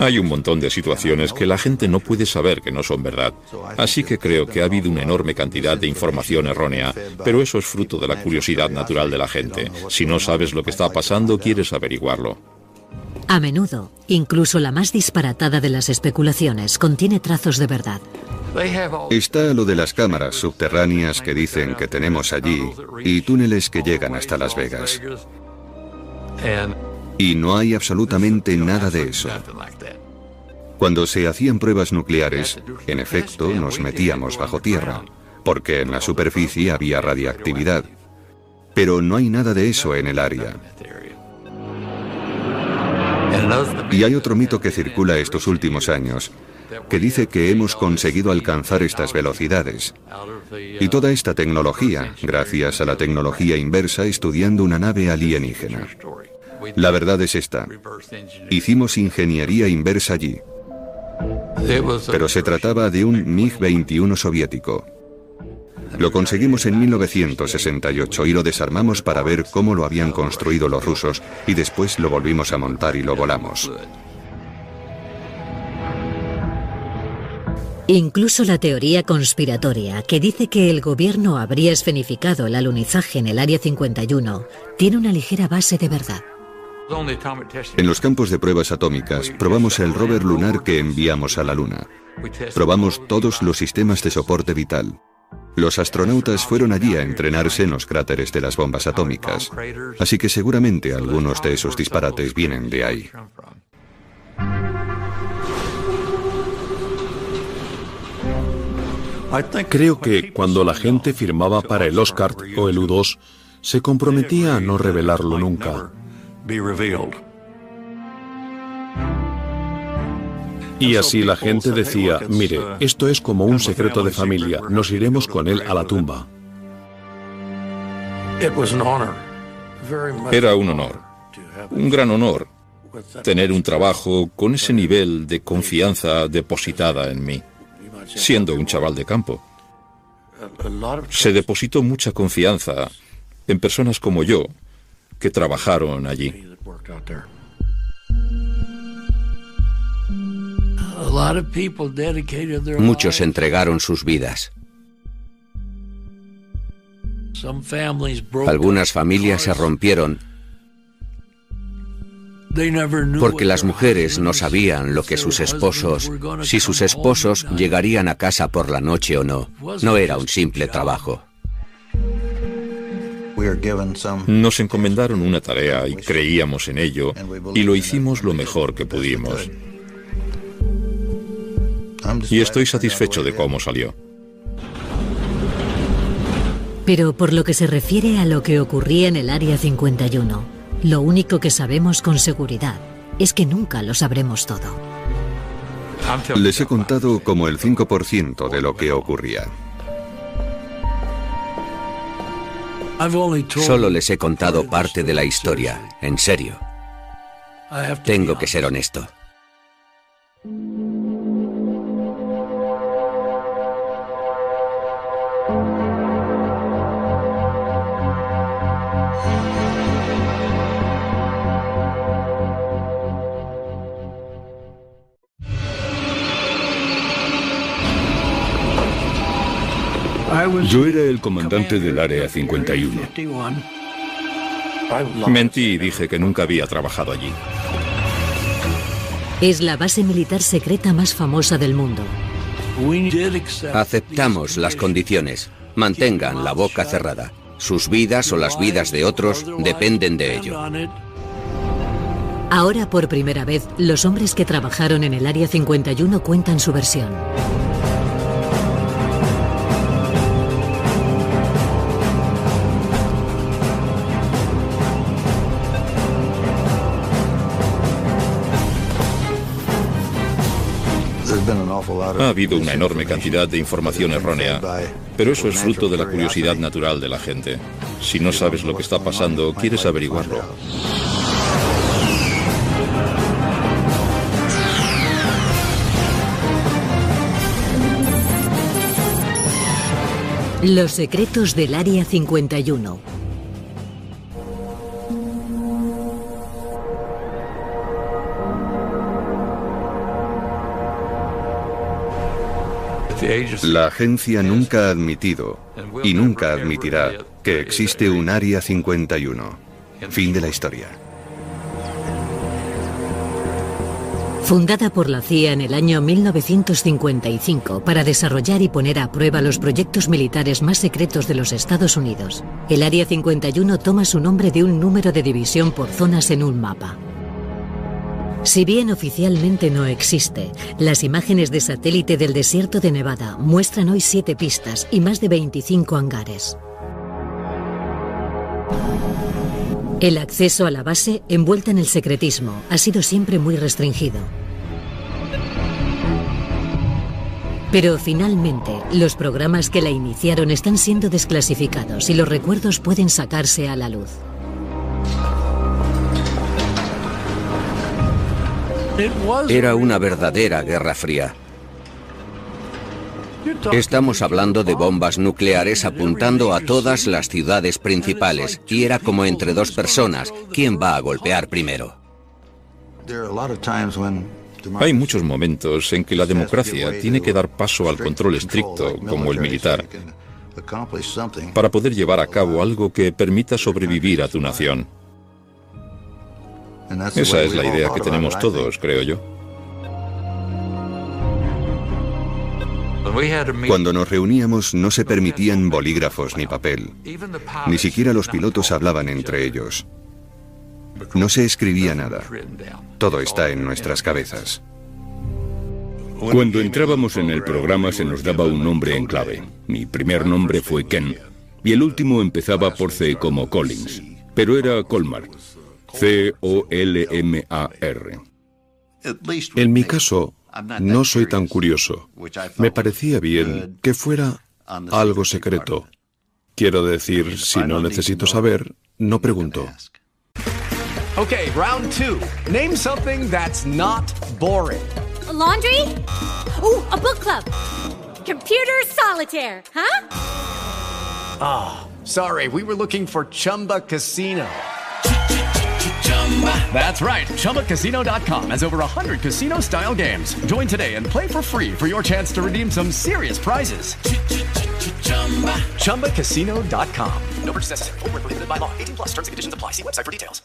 Hay un montón de situaciones que la gente no puede saber que no son verdad. Así que creo que ha habido una enorme cantidad de información errónea, pero eso es fruto de la curiosidad natural de la gente. Si no sabes lo que está pasando, quieres averiguarlo. A menudo, incluso la más disparatada de las especulaciones contiene trazos de verdad. Está lo de las cámaras subterráneas que dicen que tenemos allí y túneles que llegan hasta Las Vegas. Y no hay absolutamente nada de eso. Cuando se hacían pruebas nucleares, en efecto, nos metíamos bajo tierra, porque en la superficie había radiactividad. Pero no hay nada de eso en el área. Y hay otro mito que circula estos últimos años, que dice que hemos conseguido alcanzar estas velocidades. Y toda esta tecnología, gracias a la tecnología inversa estudiando una nave alienígena. La verdad es esta. Hicimos ingeniería inversa allí. Pero se trataba de un MiG-21 soviético. Lo conseguimos en 1968 y lo desarmamos para ver cómo lo habían construido los rusos y después lo volvimos a montar y lo volamos. Incluso la teoría conspiratoria que dice que el gobierno habría escenificado el alunizaje en el Área 51 tiene una ligera base de verdad. En los campos de pruebas atómicas probamos el rover lunar que enviamos a la Luna. Probamos todos los sistemas de soporte vital. Los astronautas fueron allí a entrenarse en los cráteres de las bombas atómicas, así que seguramente algunos de esos disparates vienen de ahí. Creo que cuando la gente firmaba para el Oscar o el U2, Se comprometía a no revelarlo nunca. Y así la gente decía, mire, esto es como un secreto de familia, nos iremos con él a la tumba. Era un honor, un gran honor, tener un trabajo con ese nivel de confianza depositada en mí, siendo un chaval de campo. Se depositó mucha confianza en personas como yo que trabajaron allí. Muchos entregaron sus vidas. Algunas familias se rompieron porque las mujeres no sabían lo que sus esposos, si sus esposos llegarían a casa por la noche o no. No era un simple trabajo. Nos encomendaron una tarea y creíamos en ello y lo hicimos lo mejor que pudimos. Y estoy satisfecho de cómo salió. Pero por lo que se refiere a lo que ocurría en el Área 51, lo único que sabemos con seguridad es que nunca lo sabremos todo. Les he contado como el 5% de lo que ocurría. Solo les he contado parte de la historia, en serio. Tengo que ser honesto. Yo era el comandante del Área 51. Mentí y dije que nunca había trabajado allí. Es la base militar secreta más famosa del mundo. Aceptamos las condiciones. Mantengan la boca cerrada. Sus vidas o las vidas de otros dependen de ello. Ahora por primera vez, los hombres que trabajaron en el Área 51 cuentan su versión. Ha habido una enorme cantidad de información errónea, pero eso es fruto de la curiosidad natural de la gente. Si no sabes lo que está pasando, quieres averiguarlo. Los secretos del Área 51. La agencia nunca ha admitido y nunca admitirá que existe un Área 51. Fin de la historia. Fundada por la CIA en el año 1955 para desarrollar y poner a prueba los proyectos militares más secretos de los Estados Unidos, el Área 51 toma su nombre de un número de división por zonas en un mapa. Si bien oficialmente no existe, las imágenes de satélite del desierto de Nevada muestran hoy siete pistas y más de 25 hangares. El acceso a la base, envuelta en el secretismo, ha sido siempre muy restringido. Pero finalmente, los programas que la iniciaron están siendo desclasificados y los recuerdos pueden sacarse a la luz. Era una verdadera guerra fría. Estamos hablando de bombas nucleares apuntando a todas las ciudades principales y era como entre dos personas, ¿quién va a golpear primero? Hay muchos momentos en que la democracia tiene que dar paso al control estricto, como el militar, para poder llevar a cabo algo que permita sobrevivir a tu nación. Esa es la idea que tenemos todos, creo yo. Cuando nos reuníamos no se permitían bolígrafos ni papel. Ni siquiera los pilotos hablaban entre ellos. No se escribía nada. Todo está en nuestras cabezas. Cuando entrábamos en el programa se nos daba un nombre en clave. Mi primer nombre fue Ken. Y el último empezaba por C como Collins, pero era Colmar. C-O-L-M-A-R. En mi caso, no soy tan curioso. Me parecía bien que fuera algo secreto. Quiero decir, si no necesito saber, no pregunto. Okay, round two. Name something that's not boring. laundry? Ooh, a book club. Computer solitaire, huh? Ah, oh, sorry, we were looking for Chumba Casino. That's right. ChumbaCasino.com has over 100 casino style games. Join today and play for free for your chance to redeem some serious prizes. ChumbaCasino.com. No purchase necessary. Prohibited by law. 18 plus terms and conditions apply. See website for details.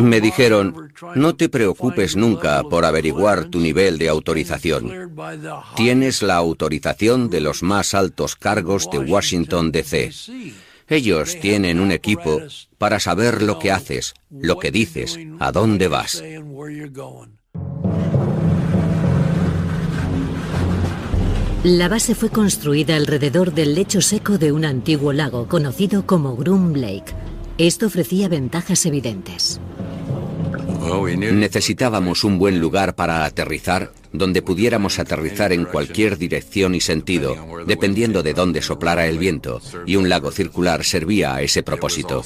Me dijeron, no te preocupes nunca por averiguar tu nivel de autorización. Tienes la autorización de los más altos cargos de Washington, D.C. Ellos tienen un equipo para saber lo que haces, lo que dices, a dónde vas. La base fue construida alrededor del lecho seco de un antiguo lago conocido como Groom Lake. Esto ofrecía ventajas evidentes. Necesitábamos un buen lugar para aterrizar, donde pudiéramos aterrizar en cualquier dirección y sentido, dependiendo de dónde soplara el viento, y un lago circular servía a ese propósito.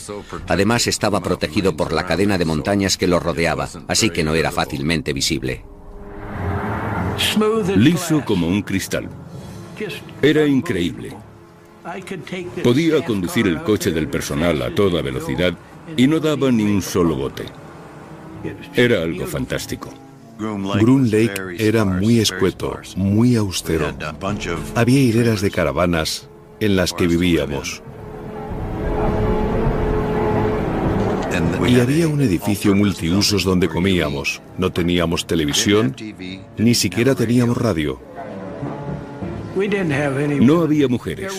Además estaba protegido por la cadena de montañas que lo rodeaba, así que no era fácilmente visible. Liso como un cristal. Era increíble. Podía conducir el coche del personal a toda velocidad y no daba ni un solo bote. Era algo fantástico. Groom Lake era muy escueto, muy austero. Había hileras de caravanas en las que vivíamos. Y había un edificio multiusos donde comíamos. No teníamos televisión, ni siquiera teníamos radio. No había mujeres.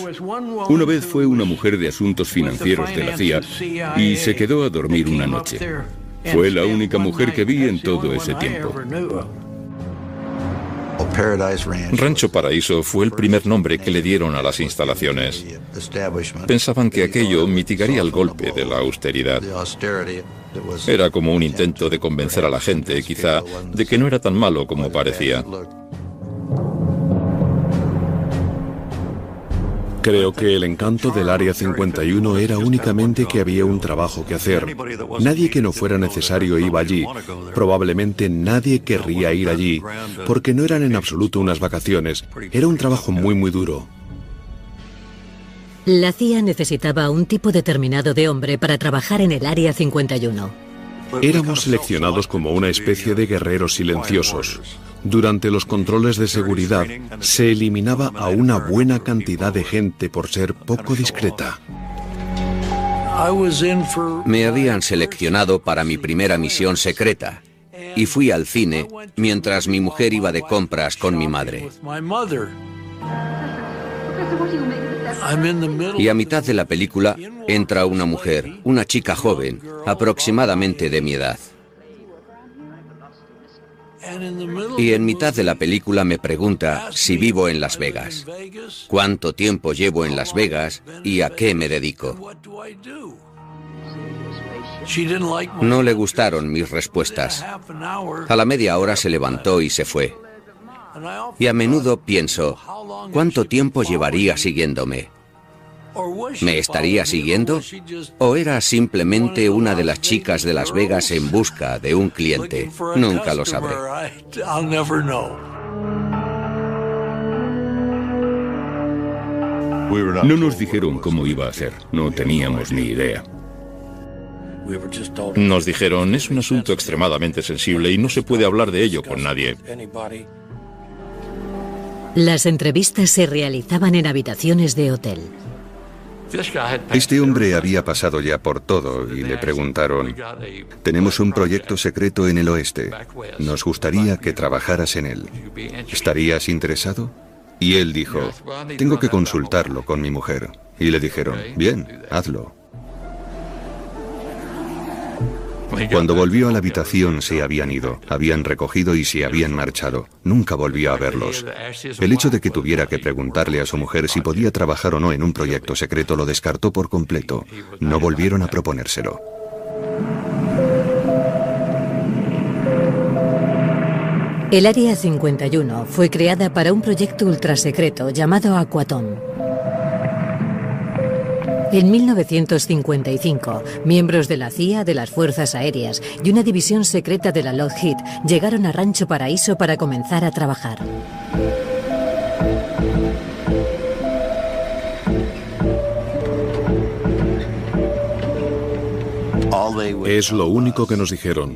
Una vez fue una mujer de asuntos financieros de la CIA y se quedó a dormir una noche. Fue la única mujer que vi en todo ese tiempo. Rancho Paraíso fue el primer nombre que le dieron a las instalaciones. Pensaban que aquello mitigaría el golpe de la austeridad. Era como un intento de convencer a la gente, quizá, de que no era tan malo como parecía. Creo que el encanto del Área 51 era únicamente que había un trabajo que hacer. Nadie que no fuera necesario iba allí. Probablemente nadie querría ir allí, porque no eran en absoluto unas vacaciones. Era un trabajo muy, muy duro. La CIA necesitaba un tipo determinado de hombre para trabajar en el Área 51. Éramos seleccionados como una especie de guerreros silenciosos. Durante los controles de seguridad se eliminaba a una buena cantidad de gente por ser poco discreta. Me habían seleccionado para mi primera misión secreta y fui al cine mientras mi mujer iba de compras con mi madre. Y a mitad de la película entra una mujer, una chica joven, aproximadamente de mi edad. Y en mitad de la película me pregunta si vivo en Las Vegas, cuánto tiempo llevo en Las Vegas y a qué me dedico. No le gustaron mis respuestas. A la media hora se levantó y se fue. Y a menudo pienso, ¿cuánto tiempo llevaría siguiéndome? ¿Me estaría siguiendo? ¿O era simplemente una de las chicas de Las Vegas en busca de un cliente? Nunca lo sabré. No nos dijeron cómo iba a ser, no teníamos ni idea. Nos dijeron, es un asunto extremadamente sensible y no se puede hablar de ello con nadie. Las entrevistas se realizaban en habitaciones de hotel. Este hombre había pasado ya por todo y le preguntaron, tenemos un proyecto secreto en el oeste, nos gustaría que trabajaras en él. ¿Estarías interesado? Y él dijo, tengo que consultarlo con mi mujer. Y le dijeron, bien, hazlo. Cuando volvió a la habitación se habían ido, habían recogido y se habían marchado. Nunca volvió a verlos. El hecho de que tuviera que preguntarle a su mujer si podía trabajar o no en un proyecto secreto lo descartó por completo. No volvieron a proponérselo. El Área 51 fue creada para un proyecto ultrasecreto llamado Aquatom. En 1955, miembros de la CIA, de las Fuerzas Aéreas y una división secreta de la Lockheed llegaron a Rancho Paraíso para comenzar a trabajar. Es lo único que nos dijeron.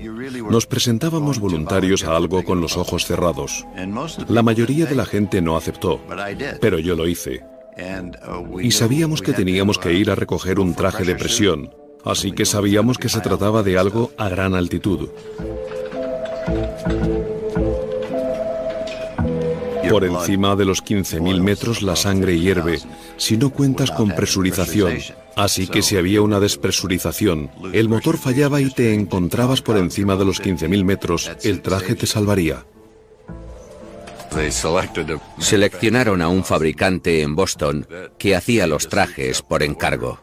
Nos presentábamos voluntarios a algo con los ojos cerrados. La mayoría de la gente no aceptó, pero yo lo hice. Y sabíamos que teníamos que ir a recoger un traje de presión, así que sabíamos que se trataba de algo a gran altitud. Por encima de los 15.000 metros la sangre hierve si no cuentas con presurización. Así que si había una despresurización, el motor fallaba y te encontrabas por encima de los 15.000 metros, el traje te salvaría. Seleccionaron a un fabricante en Boston que hacía los trajes por encargo.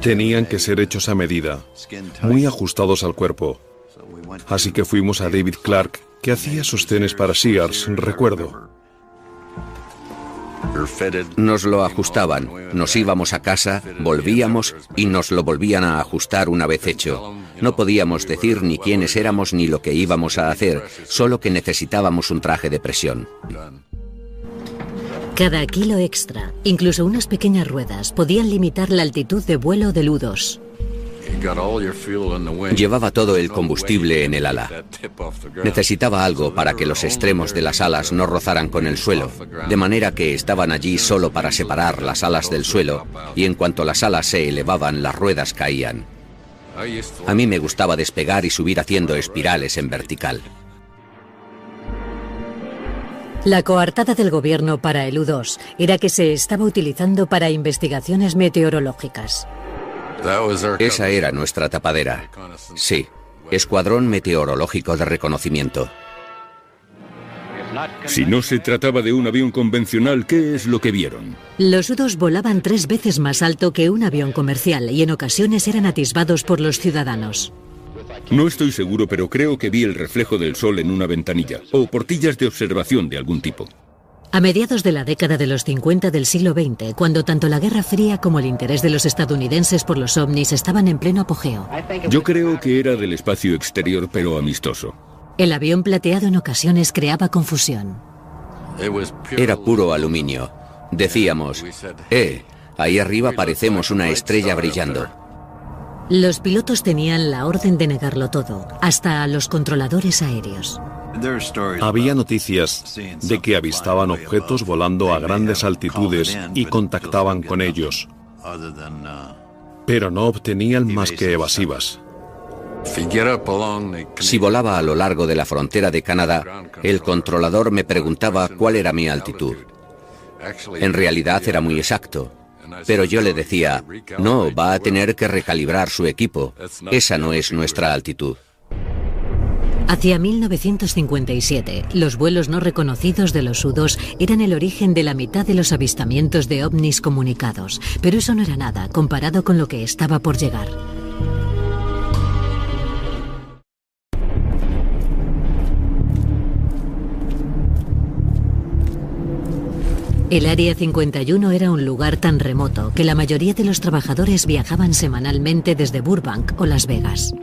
Tenían que ser hechos a medida, muy ajustados al cuerpo. Así que fuimos a David Clark, que hacía sostenes para Sears, recuerdo. Nos lo ajustaban, nos íbamos a casa, volvíamos y nos lo volvían a ajustar una vez hecho. No podíamos decir ni quiénes éramos ni lo que íbamos a hacer, solo que necesitábamos un traje de presión. Cada kilo extra, incluso unas pequeñas ruedas, podían limitar la altitud de vuelo del U-2. Llevaba todo el combustible en el ala. Necesitaba algo para que los extremos de las alas no rozaran con el suelo, de manera que estaban allí solo para separar las alas del suelo y en cuanto las alas se elevaban las ruedas caían. A mí me gustaba despegar y subir haciendo espirales en vertical. La coartada del gobierno para el U-2 era que se estaba utilizando para investigaciones meteorológicas. Esa era nuestra tapadera. Sí, Escuadrón Meteorológico de Reconocimiento. Si no se trataba de un avión convencional, ¿qué es lo que vieron? Los U-2 volaban tres veces más alto que un avión comercial y en ocasiones eran atisbados por los ciudadanos. No estoy seguro, pero creo que vi el reflejo del sol en una ventanilla o portillas de observación de algún tipo. A mediados de la década de los 50 del siglo XX, cuando tanto la Guerra Fría como el interés de los estadounidenses por los ovnis estaban en pleno apogeo. Yo creo que era del espacio exterior, pero amistoso. El avión plateado en ocasiones creaba confusión. Era puro aluminio. Decíamos, eh, ahí arriba parecemos una estrella brillando. Los pilotos tenían la orden de negarlo todo, hasta a los controladores aéreos. Había noticias de que avistaban objetos volando a grandes altitudes y contactaban con ellos, pero no obtenían más que evasivas. Si volaba a lo largo de la frontera de Canadá, el controlador me preguntaba cuál era mi altitud. En realidad era muy exacto, pero yo le decía, no, va a tener que recalibrar su equipo. Esa no es nuestra altitud. Hacia 1957, los vuelos no reconocidos de los U-2 eran el origen de la mitad de los avistamientos de ovnis comunicados, pero eso no era nada comparado con lo que estaba por llegar. El Área 51 era un lugar tan remoto que la mayoría de los trabajadores viajaban semanalmente desde Burbank o Las Vegas.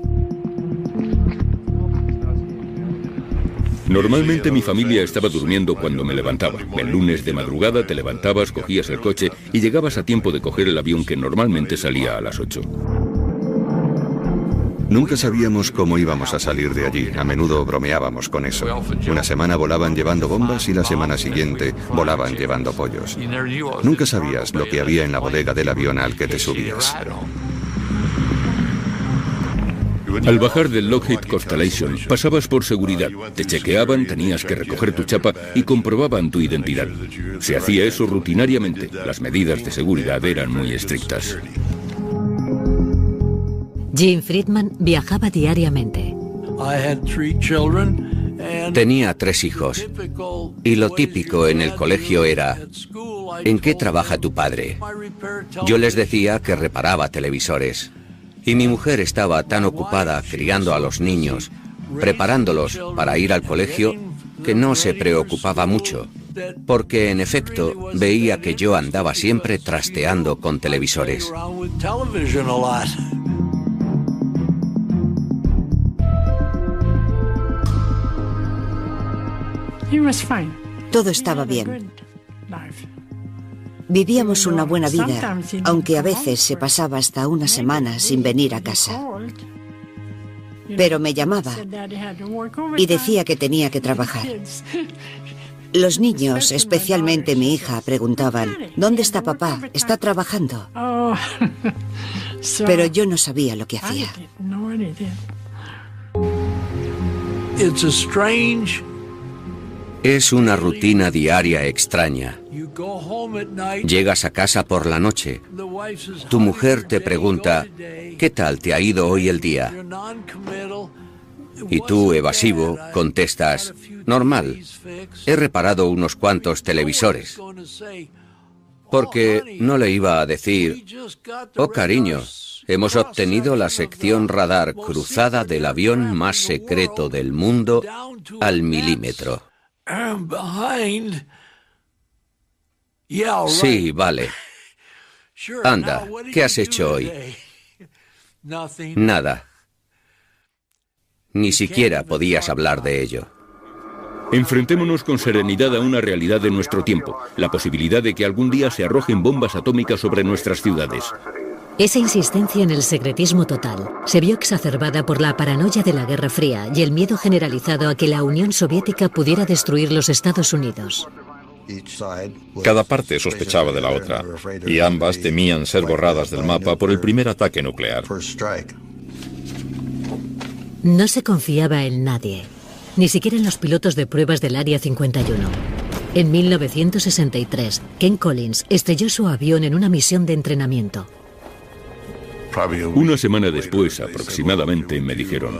Normalmente mi familia estaba durmiendo cuando me levantaba. El lunes de madrugada te levantabas, cogías el coche y llegabas a tiempo de coger el avión que normalmente salía a las 8. Nunca sabíamos cómo íbamos a salir de allí. A menudo bromeábamos con eso. Una semana volaban llevando bombas y la semana siguiente volaban llevando pollos. Nunca sabías lo que había en la bodega del avión al que te subías. Al bajar del Lockheed Constellation, pasabas por seguridad, te chequeaban, tenías que recoger tu chapa y comprobaban tu identidad. Se hacía eso rutinariamente. Las medidas de seguridad eran muy estrictas. Jim Friedman viajaba diariamente. Tenía tres hijos y lo típico en el colegio era, ¿en qué trabaja tu padre? Yo les decía que reparaba televisores y mi mujer estaba tan ocupada criando a los niños, preparándolos para ir al colegio, que no se preocupaba mucho, porque en efecto veía que yo andaba siempre trasteando con televisores. Todo estaba bien. Vivíamos una buena vida, aunque a veces se pasaba hasta una semana sin venir a casa. Pero me llamaba y decía que tenía que trabajar. Los niños, especialmente mi hija, preguntaban, ¿dónde está papá? ¿Está trabajando? Pero yo no sabía lo que hacía. Es una rutina diaria extraña. Llegas a casa por la noche. Tu mujer te pregunta, ¿qué tal te ha ido hoy el día? Y tú, evasivo, contestas, normal, he reparado unos cuantos televisores. Porque no le iba a decir, oh cariño, hemos obtenido la sección radar cruzada del avión más secreto del mundo al milímetro. Sí, vale. Anda, ¿qué has hecho hoy? Nada. Ni siquiera podías hablar de ello. Enfrentémonos con serenidad a una realidad de nuestro tiempo, la posibilidad de que algún día se arrojen bombas atómicas sobre nuestras ciudades. Esa insistencia en el secretismo total se vio exacerbada por la paranoia de la Guerra Fría y el miedo generalizado a que la Unión Soviética pudiera destruir los Estados Unidos. Cada parte sospechaba de la otra y ambas temían ser borradas del mapa por el primer ataque nuclear. No se confiaba en nadie, ni siquiera en los pilotos de pruebas del Área 51. En 1963, Ken Collins estrelló su avión en una misión de entrenamiento. Una semana después aproximadamente me dijeron,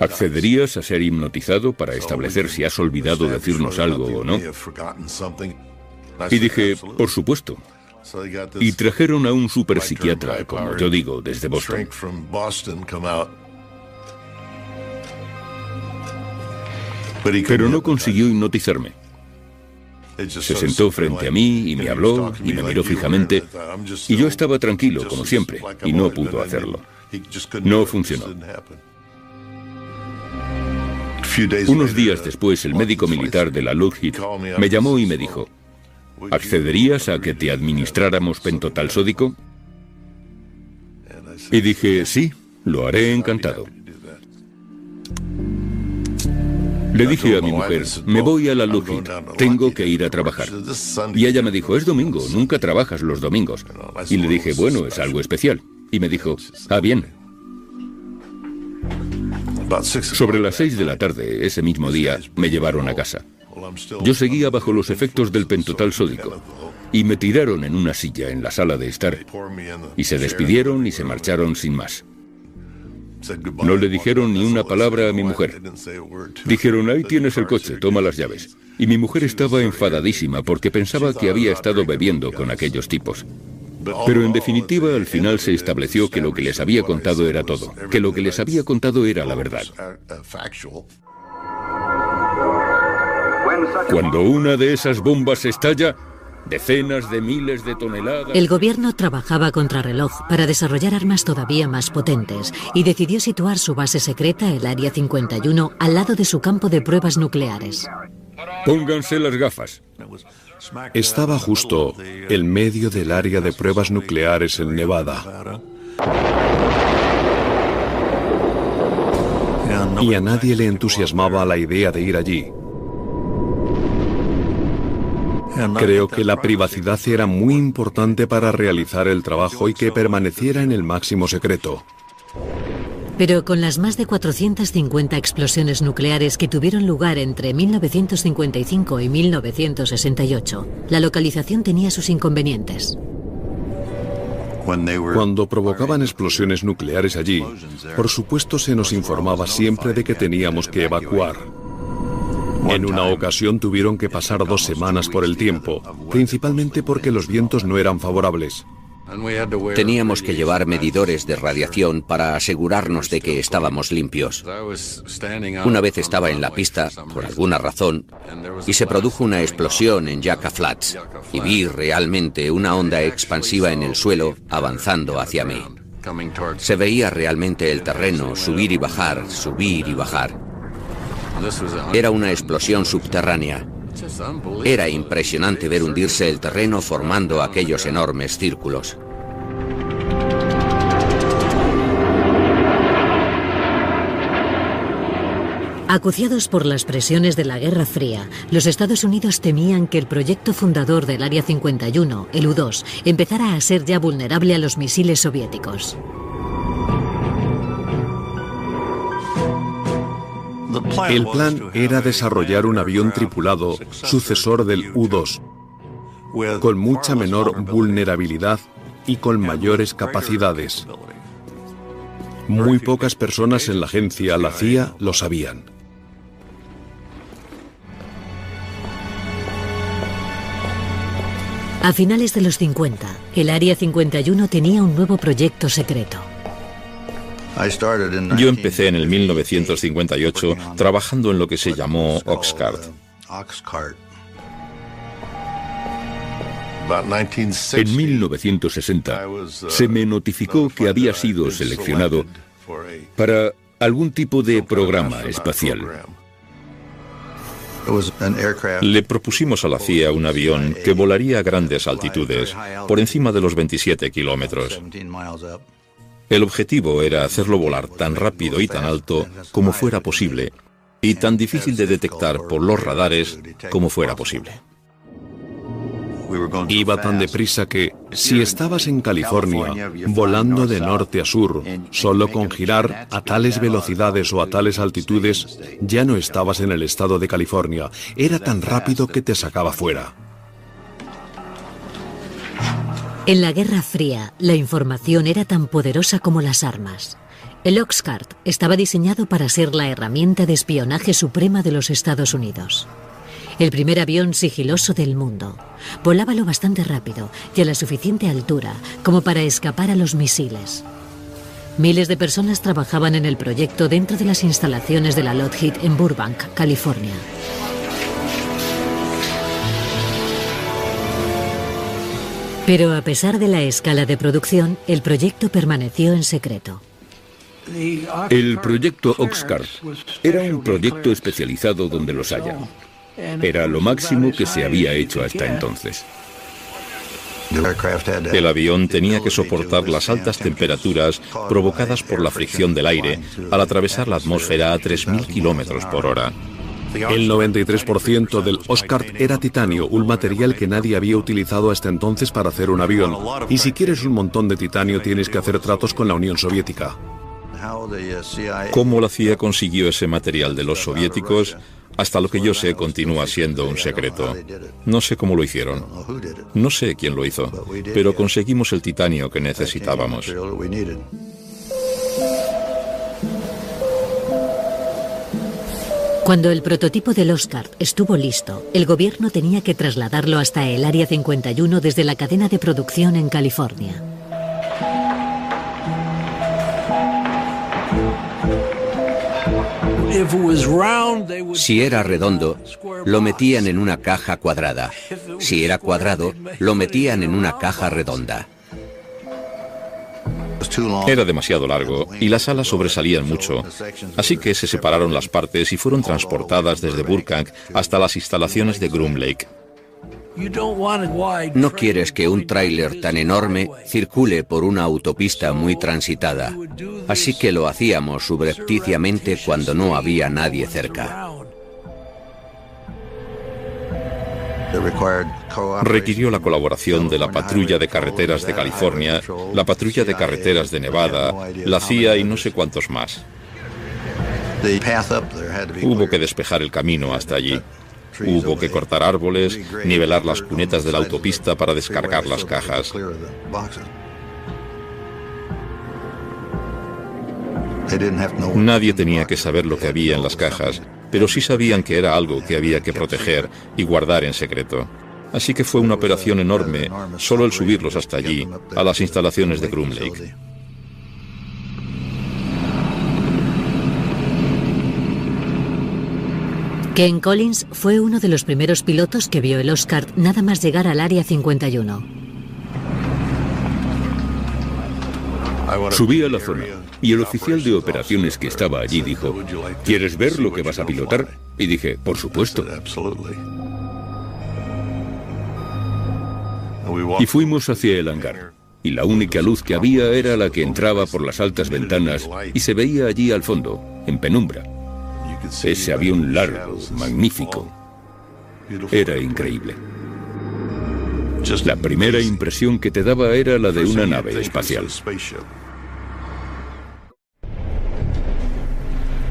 ¿accederías a ser hipnotizado para establecer si has olvidado decirnos algo o no? Y dije, por supuesto. Y trajeron a un superpsiquiatra, como yo digo, desde Boston. Pero no consiguió hipnotizarme. Se sentó frente a mí y me habló y me miró fijamente y yo estaba tranquilo, como siempre, y no pudo hacerlo. No funcionó. Unos días después, el médico militar de la Lockheed me llamó y me dijo, ¿accederías a que te administráramos pentotal sódico? Y dije, sí, lo haré encantado. Le dije a mi mujer, me voy a la Lockheed, tengo que ir a trabajar. Y ella me dijo, es domingo, nunca trabajas los domingos. Y le dije, bueno, es algo especial. Y me dijo, ah, bien. Sobre las seis de la tarde, ese mismo día, me llevaron a casa. Yo seguía bajo los efectos del pentotal sódico y me tiraron en una silla en la sala de estar y se despidieron y se marcharon sin más. No le dijeron ni una palabra a mi mujer. Dijeron, ahí tienes el coche, toma las llaves. Y mi mujer estaba enfadadísima porque pensaba que había estado bebiendo con aquellos tipos. Pero en definitiva, al final se estableció que lo que les había contado era todo, que lo que les había contado era la verdad. Cuando una de esas bombas estalla, Decenas de miles de toneladas. El gobierno trabajaba contra reloj para desarrollar armas todavía más potentes y decidió situar su base secreta, el Área 51, al lado de su campo de pruebas nucleares. Pónganse las gafas. Estaba justo en medio del área de pruebas nucleares en Nevada. Y a nadie le entusiasmaba la idea de ir allí. Creo que la privacidad era muy importante para realizar el trabajo y que permaneciera en el máximo secreto. Pero con las más de 450 explosiones nucleares que tuvieron lugar entre 1955 y 1968, la localización tenía sus inconvenientes. Cuando provocaban explosiones nucleares allí, por supuesto se nos informaba siempre de que teníamos que evacuar. En una ocasión tuvieron que pasar dos semanas por el tiempo, principalmente porque los vientos no eran favorables. Teníamos que llevar medidores de radiación para asegurarnos de que estábamos limpios. Una vez estaba en la pista, por alguna razón, y se produjo una explosión en Yucca Flats, y vi realmente una onda expansiva en el suelo avanzando hacia mí. Se veía realmente el terreno subir y bajar, subir y bajar. Era una explosión subterránea. Era impresionante ver hundirse el terreno formando aquellos enormes círculos. Acuciados por las presiones de la Guerra Fría, los Estados Unidos temían que el proyecto fundador del Área 51, el U-2, empezara a ser ya vulnerable a los misiles soviéticos. El plan era desarrollar un avión tripulado sucesor del U-2, con mucha menor vulnerabilidad y con mayores capacidades. Muy pocas personas en la agencia, la CIA, lo sabían. A finales de los 50, el Área 51 tenía un nuevo proyecto secreto. Yo empecé en el 1958 trabajando en lo que se llamó Oxcart. En 1960 se me notificó que había sido seleccionado para algún tipo de programa espacial. Le propusimos a la CIA un avión que volaría a grandes altitudes, por encima de los 27 kilómetros. El objetivo era hacerlo volar tan rápido y tan alto como fuera posible, y tan difícil de detectar por los radares como fuera posible. Iba tan deprisa que, si estabas en California, volando de norte a sur, solo con girar a tales velocidades o a tales altitudes, ya no estabas en el estado de California. Era tan rápido que te sacaba fuera. En la Guerra Fría, la información era tan poderosa como las armas. El Oxcart estaba diseñado para ser la herramienta de espionaje suprema de los Estados Unidos. El primer avión sigiloso del mundo. Volaba lo bastante rápido y a la suficiente altura como para escapar a los misiles. Miles de personas trabajaban en el proyecto dentro de las instalaciones de la Lockheed en Burbank, California. Pero a pesar de la escala de producción, el proyecto permaneció en secreto. El proyecto Oxcart era un proyecto especializado donde los haya. Era lo máximo que se había hecho hasta entonces. El avión tenía que soportar las altas temperaturas provocadas por la fricción del aire al atravesar la atmósfera a 3.000 kilómetros por hora. El 93% del Oscar era titanio, un material que nadie había utilizado hasta entonces para hacer un avión. Y si quieres un montón de titanio tienes que hacer tratos con la Unión Soviética. ¿Cómo la CIA consiguió ese material de los soviéticos? Hasta lo que yo sé continúa siendo un secreto. No sé cómo lo hicieron. No sé quién lo hizo, pero conseguimos el titanio que necesitábamos. Cuando el prototipo del Oscar estuvo listo, el gobierno tenía que trasladarlo hasta el Área 51 desde la cadena de producción en California. Si era redondo, lo metían en una caja cuadrada. Si era cuadrado, lo metían en una caja redonda. Era demasiado largo y las alas sobresalían mucho, así que se separaron las partes y fueron transportadas desde Burbank hasta las instalaciones de Groom Lake. No quieres que un tráiler tan enorme circule por una autopista muy transitada, así que lo hacíamos subrepticiamente cuando no había nadie cerca. Requirió la colaboración de la Patrulla de Carreteras de California, la Patrulla de Carreteras de Nevada, la CIA y no sé cuántos más. Hubo que despejar el camino hasta allí. Hubo que cortar árboles, nivelar las cunetas de la autopista para descargar las cajas. Nadie tenía que saber lo que había en las cajas pero sí sabían que era algo que había que proteger y guardar en secreto. Así que fue una operación enorme solo el subirlos hasta allí, a las instalaciones de Groom Lake. Ken Collins fue uno de los primeros pilotos que vio el Oscar nada más llegar al Área 51. Subí a la zona y el oficial de operaciones que estaba allí dijo, ¿quieres ver lo que vas a pilotar? Y dije, por supuesto. Y fuimos hacia el hangar. Y la única luz que había era la que entraba por las altas ventanas y se veía allí al fondo, en penumbra. Ese avión largo, magnífico. Era increíble. La primera impresión que te daba era la de una nave espacial.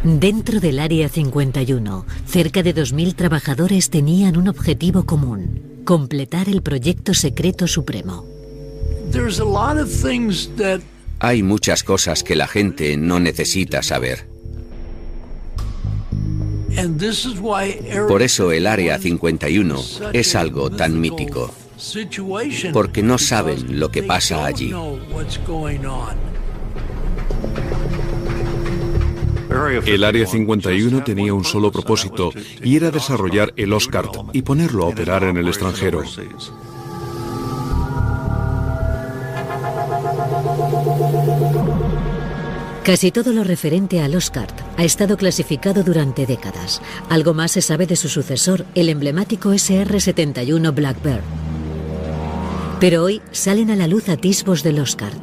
Dentro del Área 51, cerca de 2.000 trabajadores tenían un objetivo común, completar el proyecto secreto supremo. Hay muchas cosas que la gente no necesita saber. Por eso el Área 51 es algo tan mítico, porque no saben lo que pasa allí. El Área 51 tenía un solo propósito y era desarrollar el Oscar y ponerlo a operar en el extranjero. Casi todo lo referente al Oscar ha estado clasificado durante décadas. Algo más se sabe de su sucesor, el emblemático SR-71 Blackbird. Pero hoy salen a la luz atisbos del Oscar.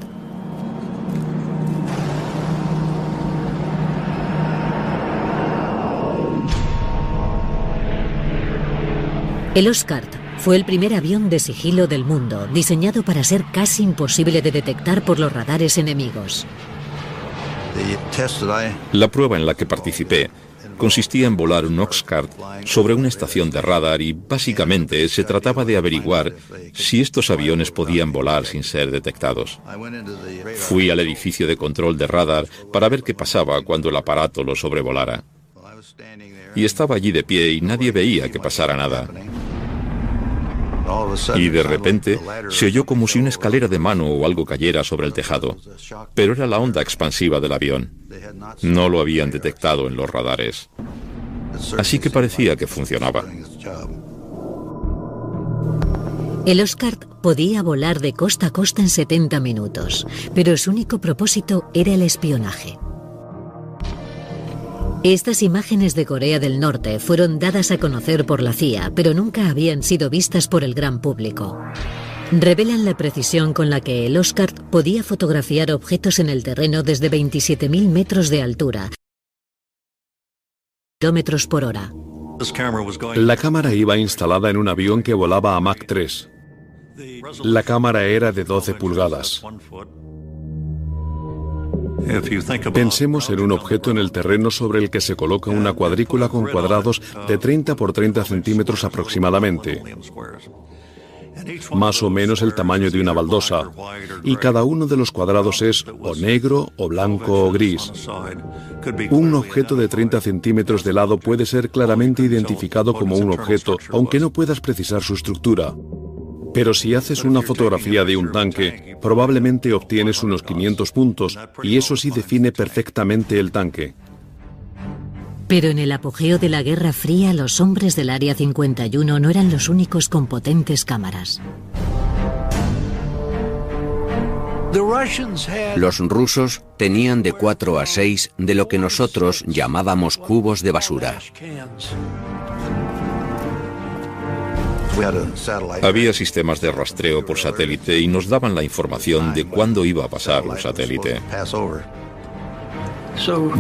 El Oscar fue el primer avión de sigilo del mundo, diseñado para ser casi imposible de detectar por los radares enemigos. La prueba en la que participé consistía en volar un Oxcart sobre una estación de radar y básicamente se trataba de averiguar si estos aviones podían volar sin ser detectados. Fui al edificio de control de radar para ver qué pasaba cuando el aparato lo sobrevolara. Y estaba allí de pie y nadie veía que pasara nada. Y de repente se oyó como si una escalera de mano o algo cayera sobre el tejado. Pero era la onda expansiva del avión. No lo habían detectado en los radares. Así que parecía que funcionaba. El Oscar podía volar de costa a costa en 70 minutos, pero su único propósito era el espionaje. Estas imágenes de Corea del Norte fueron dadas a conocer por la CIA, pero nunca habían sido vistas por el gran público. Revelan la precisión con la que el Oscar podía fotografiar objetos en el terreno desde 27.000 metros de altura, kilómetros por hora. La cámara iba instalada en un avión que volaba a Mach 3. La cámara era de 12 pulgadas. Pensemos en un objeto en el terreno sobre el que se coloca una cuadrícula con cuadrados de 30 por 30 centímetros aproximadamente, más o menos el tamaño de una baldosa, y cada uno de los cuadrados es o negro, o blanco, o gris. Un objeto de 30 centímetros de lado puede ser claramente identificado como un objeto, aunque no puedas precisar su estructura. Pero si haces una fotografía de un tanque, probablemente obtienes unos 500 puntos y eso sí define perfectamente el tanque. Pero en el apogeo de la Guerra Fría, los hombres del Área 51 no eran los únicos con potentes cámaras. Los rusos tenían de 4 a 6 de lo que nosotros llamábamos cubos de basura. Había sistemas de rastreo por satélite y nos daban la información de cuándo iba a pasar un satélite.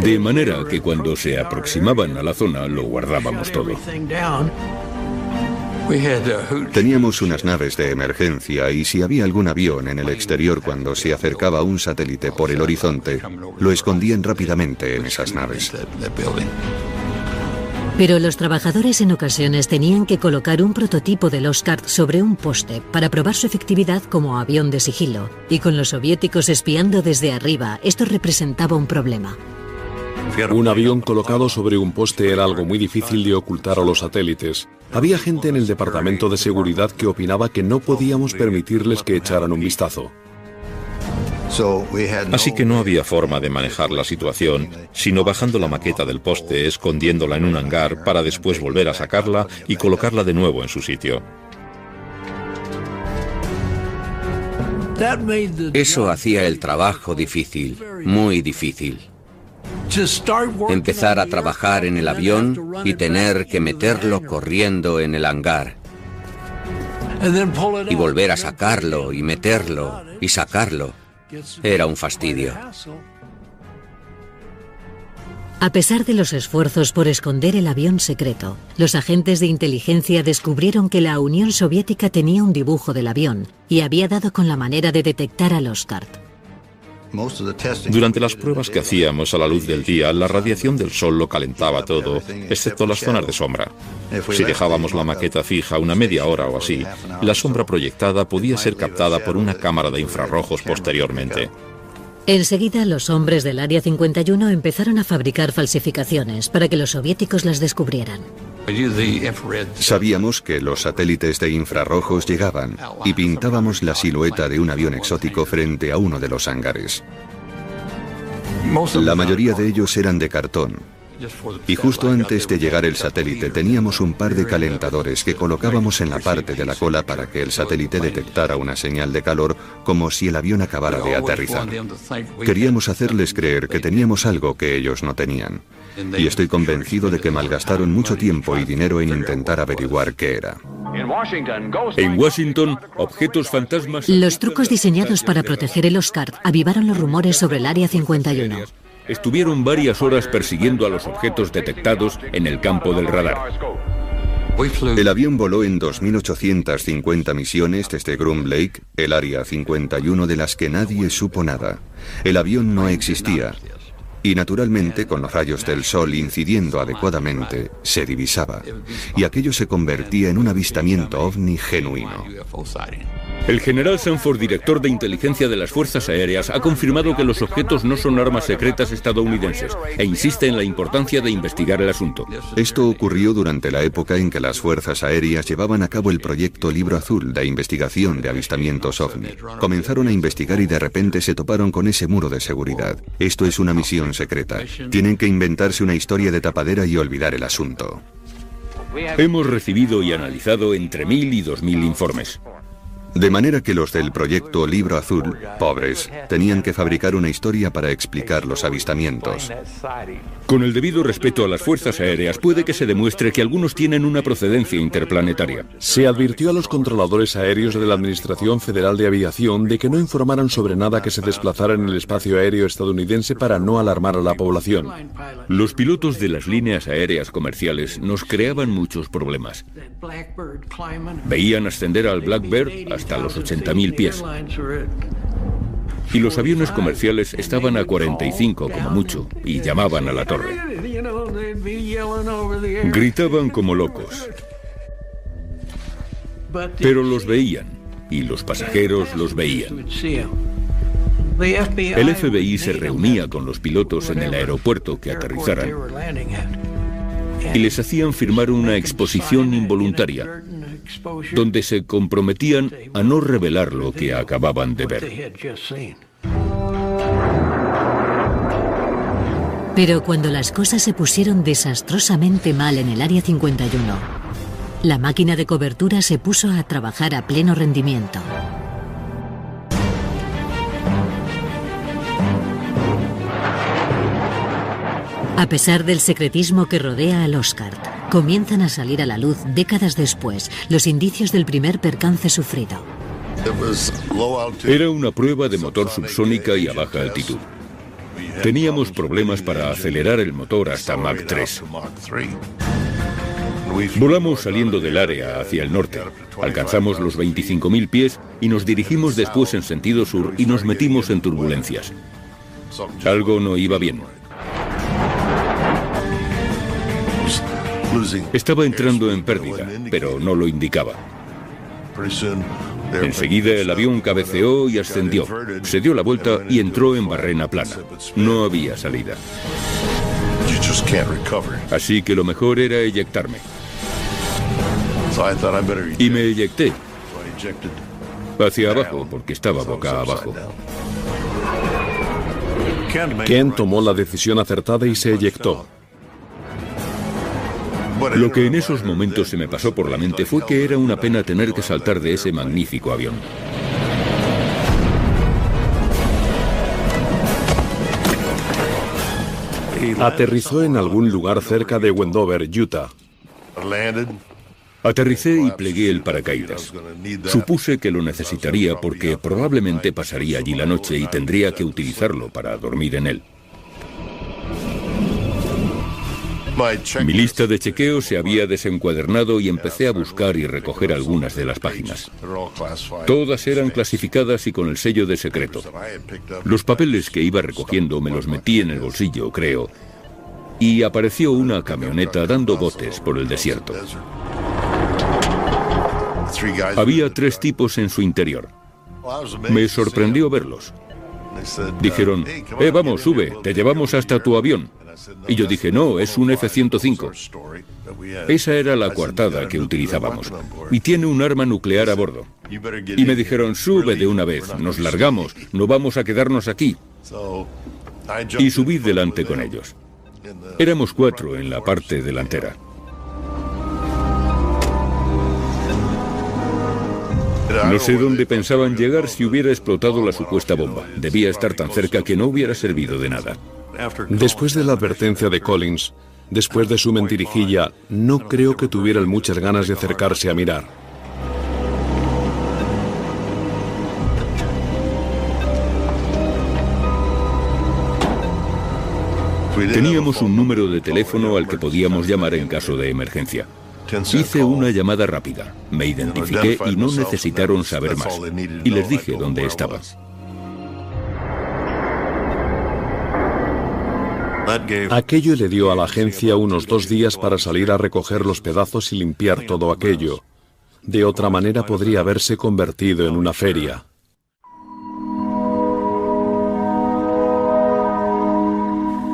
De manera que cuando se aproximaban a la zona lo guardábamos todo. Teníamos unas naves de emergencia y si había algún avión en el exterior cuando se acercaba un satélite por el horizonte, lo escondían rápidamente en esas naves. Pero los trabajadores en ocasiones tenían que colocar un prototipo del Oscar sobre un poste para probar su efectividad como avión de sigilo, y con los soviéticos espiando desde arriba, esto representaba un problema. Un avión colocado sobre un poste era algo muy difícil de ocultar a los satélites. Había gente en el departamento de seguridad que opinaba que no podíamos permitirles que echaran un vistazo. Así que no había forma de manejar la situación, sino bajando la maqueta del poste, escondiéndola en un hangar para después volver a sacarla y colocarla de nuevo en su sitio. Eso hacía el trabajo difícil, muy difícil. Empezar a trabajar en el avión y tener que meterlo corriendo en el hangar. Y volver a sacarlo y meterlo y sacarlo. Era un fastidio. A pesar de los esfuerzos por esconder el avión secreto, los agentes de inteligencia descubrieron que la Unión Soviética tenía un dibujo del avión y había dado con la manera de detectar al Oscar. Durante las pruebas que hacíamos a la luz del día, la radiación del sol lo calentaba todo, excepto las zonas de sombra. Si dejábamos la maqueta fija una media hora o así, la sombra proyectada podía ser captada por una cámara de infrarrojos posteriormente. Enseguida los hombres del Área 51 empezaron a fabricar falsificaciones para que los soviéticos las descubrieran. Sabíamos que los satélites de infrarrojos llegaban y pintábamos la silueta de un avión exótico frente a uno de los hangares. La mayoría de ellos eran de cartón, y justo antes de llegar el satélite teníamos un par de calentadores que colocábamos en la parte de la cola para que el satélite detectara una señal de calor como si el avión acabara de aterrizar. Queríamos hacerles creer que teníamos algo que ellos no tenían. Y estoy convencido de que malgastaron mucho tiempo y dinero en intentar averiguar qué era. En Washington, objetos fantasmas... Los trucos diseñados para proteger el Oscar avivaron los rumores sobre el Área 51 estuvieron varias horas persiguiendo a los objetos detectados en el campo del radar. El avión voló en 2.850 misiones desde Groom Lake, el área 51 de las que nadie supo nada. El avión no existía. Y naturalmente, con los rayos del sol incidiendo adecuadamente, se divisaba. Y aquello se convertía en un avistamiento ovni genuino. El general Sanford, director de inteligencia de las Fuerzas Aéreas, ha confirmado que los objetos no son armas secretas estadounidenses e insiste en la importancia de investigar el asunto. Esto ocurrió durante la época en que las Fuerzas Aéreas llevaban a cabo el proyecto Libro Azul de investigación de avistamientos ovni. Comenzaron a investigar y de repente se toparon con ese muro de seguridad. Esto es una misión secreta. Tienen que inventarse una historia de tapadera y olvidar el asunto. Hemos recibido y analizado entre mil y dos mil informes. De manera que los del proyecto Libro Azul, pobres, tenían que fabricar una historia para explicar los avistamientos. Con el debido respeto a las fuerzas aéreas, puede que se demuestre que algunos tienen una procedencia interplanetaria. Se advirtió a los controladores aéreos de la Administración Federal de Aviación de que no informaran sobre nada que se desplazara en el espacio aéreo estadounidense para no alarmar a la población. Los pilotos de las líneas aéreas comerciales nos creaban muchos problemas. Veían ascender al Blackbird hasta los 80.000 pies. Y los aviones comerciales estaban a 45 como mucho y llamaban a la torre. Gritaban como locos. Pero los veían y los pasajeros los veían. El FBI se reunía con los pilotos en el aeropuerto que aterrizaran y les hacían firmar una exposición involuntaria donde se comprometían a no revelar lo que acababan de ver. Pero cuando las cosas se pusieron desastrosamente mal en el Área 51, la máquina de cobertura se puso a trabajar a pleno rendimiento. A pesar del secretismo que rodea al Oscar, comienzan a salir a la luz décadas después los indicios del primer percance sufrido. Era una prueba de motor subsónica y a baja altitud. Teníamos problemas para acelerar el motor hasta Mach 3. Volamos saliendo del área hacia el norte. Alcanzamos los 25.000 pies y nos dirigimos después en sentido sur y nos metimos en turbulencias. Algo no iba bien. Estaba entrando en pérdida, pero no lo indicaba. Enseguida el avión cabeceó y ascendió. Se dio la vuelta y entró en barrena plana. No había salida. Así que lo mejor era eyectarme. Y me eyecté. Hacia abajo, porque estaba boca abajo. Ken tomó la decisión acertada y se eyectó. Lo que en esos momentos se me pasó por la mente fue que era una pena tener que saltar de ese magnífico avión. Aterrizó en algún lugar cerca de Wendover, Utah. Aterricé y plegué el paracaídas. Supuse que lo necesitaría porque probablemente pasaría allí la noche y tendría que utilizarlo para dormir en él. Mi lista de chequeo se había desencuadernado y empecé a buscar y recoger algunas de las páginas. Todas eran clasificadas y con el sello de secreto. Los papeles que iba recogiendo me los metí en el bolsillo, creo, y apareció una camioneta dando botes por el desierto. Había tres tipos en su interior. Me sorprendió verlos. Dijeron, eh, vamos, sube, te llevamos hasta tu avión. Y yo dije, no, es un F-105. Esa era la coartada que utilizábamos. Y tiene un arma nuclear a bordo. Y me dijeron, sube de una vez, nos largamos, no vamos a quedarnos aquí. Y subí delante con ellos. Éramos cuatro en la parte delantera. No sé dónde pensaban llegar si hubiera explotado la supuesta bomba. Debía estar tan cerca que no hubiera servido de nada. Después de la advertencia de Collins, después de su mentirijilla, no creo que tuvieran muchas ganas de acercarse a mirar. Teníamos un número de teléfono al que podíamos llamar en caso de emergencia. Hice una llamada rápida, me identifiqué y no necesitaron saber más. Y les dije dónde estaba. Aquello le dio a la agencia unos dos días para salir a recoger los pedazos y limpiar todo aquello. De otra manera podría haberse convertido en una feria.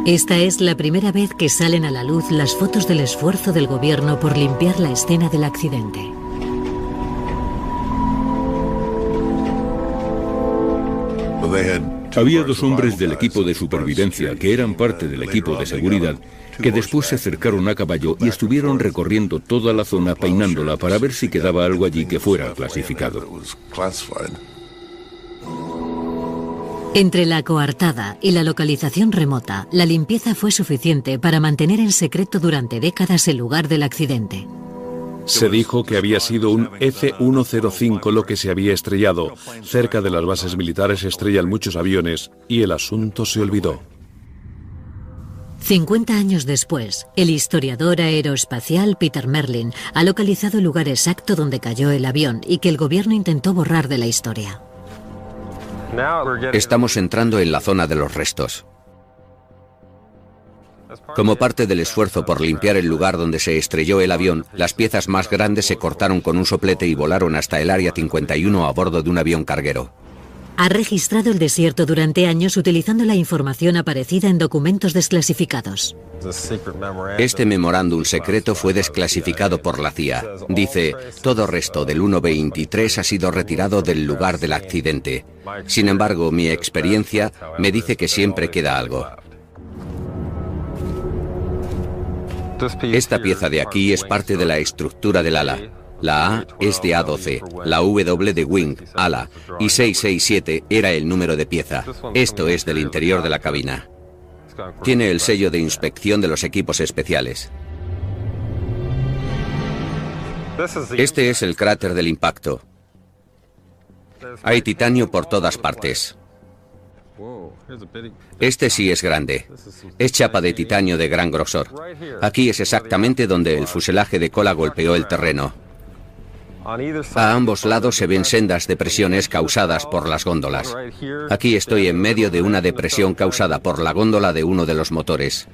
Esta es la primera vez que salen a la luz las fotos del esfuerzo del gobierno por limpiar la escena del accidente. Había dos hombres del equipo de supervivencia que eran parte del equipo de seguridad que después se acercaron a caballo y estuvieron recorriendo toda la zona peinándola para ver si quedaba algo allí que fuera clasificado. Entre la coartada y la localización remota, la limpieza fue suficiente para mantener en secreto durante décadas el lugar del accidente. Se dijo que había sido un F-105 lo que se había estrellado. Cerca de las bases militares estrellan muchos aviones y el asunto se olvidó. 50 años después, el historiador aeroespacial Peter Merlin ha localizado el lugar exacto donde cayó el avión y que el gobierno intentó borrar de la historia. Estamos entrando en la zona de los restos. Como parte del esfuerzo por limpiar el lugar donde se estrelló el avión, las piezas más grandes se cortaron con un soplete y volaron hasta el Área 51 a bordo de un avión carguero. Ha registrado el desierto durante años utilizando la información aparecida en documentos desclasificados. Este memorándum secreto fue desclasificado por la CIA. Dice, todo resto del 123 ha sido retirado del lugar del accidente. Sin embargo, mi experiencia me dice que siempre queda algo. Esta pieza de aquí es parte de la estructura del ala. La A es de A12, la W de wing, ala, y 667 era el número de pieza. Esto es del interior de la cabina. Tiene el sello de inspección de los equipos especiales. Este es el cráter del impacto. Hay titanio por todas partes. Este sí es grande. Es chapa de titanio de gran grosor. Aquí es exactamente donde el fuselaje de cola golpeó el terreno. A ambos lados se ven sendas depresiones causadas por las góndolas. Aquí estoy en medio de una depresión causada por la góndola de uno de los motores.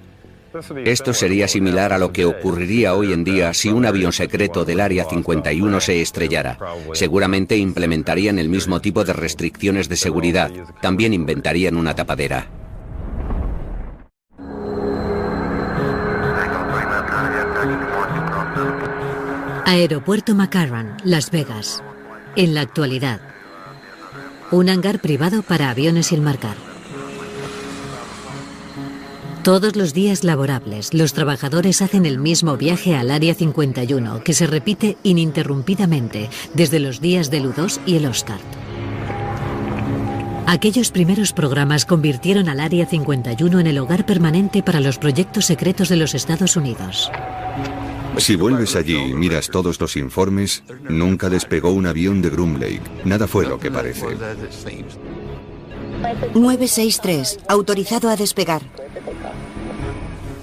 Esto sería similar a lo que ocurriría hoy en día si un avión secreto del Área 51 se estrellara. Seguramente implementarían el mismo tipo de restricciones de seguridad. También inventarían una tapadera. Aeropuerto McCarran, Las Vegas. En la actualidad. Un hangar privado para aviones sin marcar. Todos los días laborables, los trabajadores hacen el mismo viaje al Área 51, que se repite ininterrumpidamente desde los días del U2 y el Oscar. Aquellos primeros programas convirtieron al Área 51 en el hogar permanente para los proyectos secretos de los Estados Unidos. Si vuelves allí y miras todos los informes, nunca despegó un avión de Groom Lake. Nada fue lo que parece. 963, autorizado a despegar.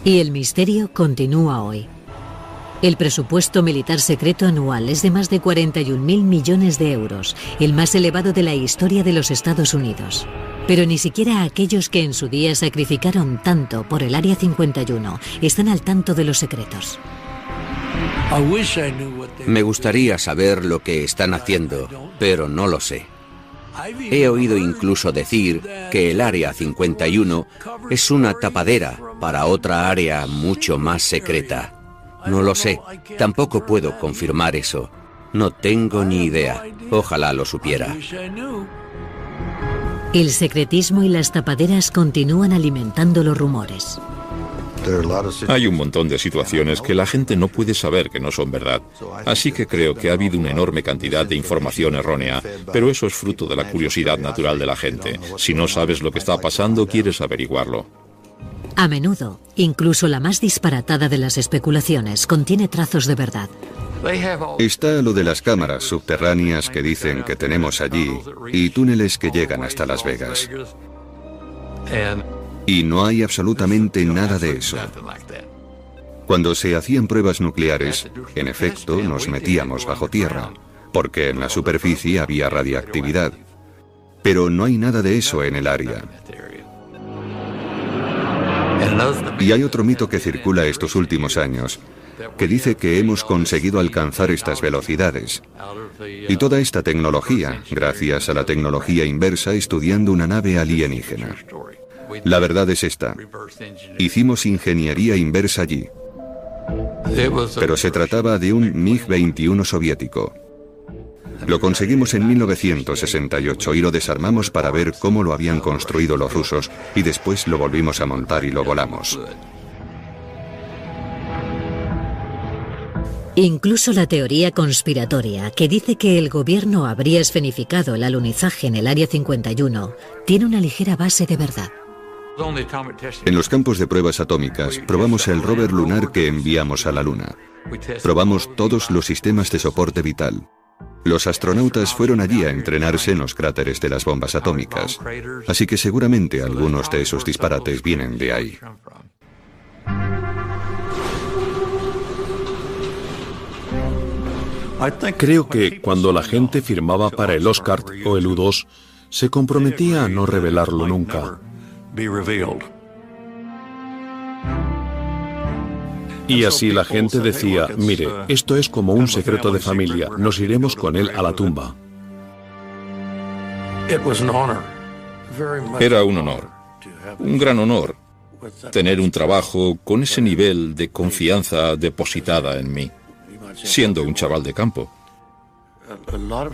Y el misterio continúa hoy. El presupuesto militar secreto anual es de más de 41 mil millones de euros, el más elevado de la historia de los Estados Unidos. Pero ni siquiera aquellos que en su día sacrificaron tanto por el Área 51 están al tanto de los secretos. Me gustaría saber lo que están haciendo, pero no lo sé. He oído incluso decir que el Área 51 es una tapadera para otra área mucho más secreta. No lo sé, tampoco puedo confirmar eso. No tengo ni idea. Ojalá lo supiera. El secretismo y las tapaderas continúan alimentando los rumores. Hay un montón de situaciones que la gente no puede saber que no son verdad. Así que creo que ha habido una enorme cantidad de información errónea, pero eso es fruto de la curiosidad natural de la gente. Si no sabes lo que está pasando, quieres averiguarlo. A menudo, incluso la más disparatada de las especulaciones contiene trazos de verdad. Está lo de las cámaras subterráneas que dicen que tenemos allí y túneles que llegan hasta Las Vegas. Y no hay absolutamente nada de eso. Cuando se hacían pruebas nucleares, en efecto, nos metíamos bajo tierra, porque en la superficie había radiactividad. Pero no hay nada de eso en el área. Y hay otro mito que circula estos últimos años, que dice que hemos conseguido alcanzar estas velocidades. Y toda esta tecnología, gracias a la tecnología inversa estudiando una nave alienígena. La verdad es esta. Hicimos ingeniería inversa allí. Pero se trataba de un MiG-21 soviético. Lo conseguimos en 1968 y lo desarmamos para ver cómo lo habían construido los rusos y después lo volvimos a montar y lo volamos. Incluso la teoría conspiratoria, que dice que el gobierno habría escenificado el alunizaje en el Área 51, tiene una ligera base de verdad. En los campos de pruebas atómicas probamos el rover lunar que enviamos a la Luna. Probamos todos los sistemas de soporte vital. Los astronautas fueron allí a entrenarse en los cráteres de las bombas atómicas, así que seguramente algunos de esos disparates vienen de ahí. Creo que cuando la gente firmaba para el Oscar o el U2, se comprometía a no revelarlo nunca. Y así la gente decía, mire, esto es como un secreto de familia, nos iremos con él a la tumba. Era un honor, un gran honor, tener un trabajo con ese nivel de confianza depositada en mí, siendo un chaval de campo.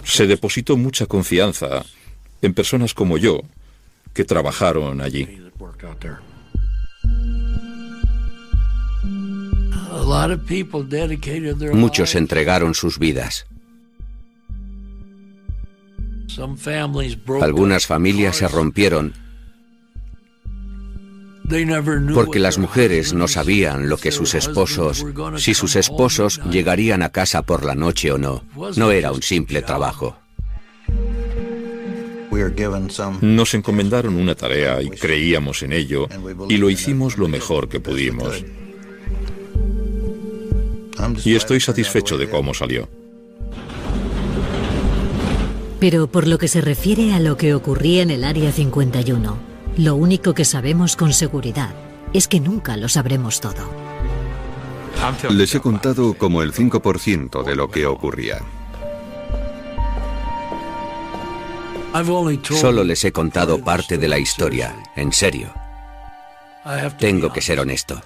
Se depositó mucha confianza en personas como yo, que trabajaron allí. Muchos entregaron sus vidas. Algunas familias se rompieron porque las mujeres no sabían lo que sus esposos, si sus esposos llegarían a casa por la noche o no. No era un simple trabajo. Nos encomendaron una tarea y creíamos en ello y lo hicimos lo mejor que pudimos. Y estoy satisfecho de cómo salió. Pero por lo que se refiere a lo que ocurría en el Área 51, lo único que sabemos con seguridad es que nunca lo sabremos todo. Les he contado como el 5% de lo que ocurría. Solo les he contado parte de la historia, en serio. Tengo que ser honesto.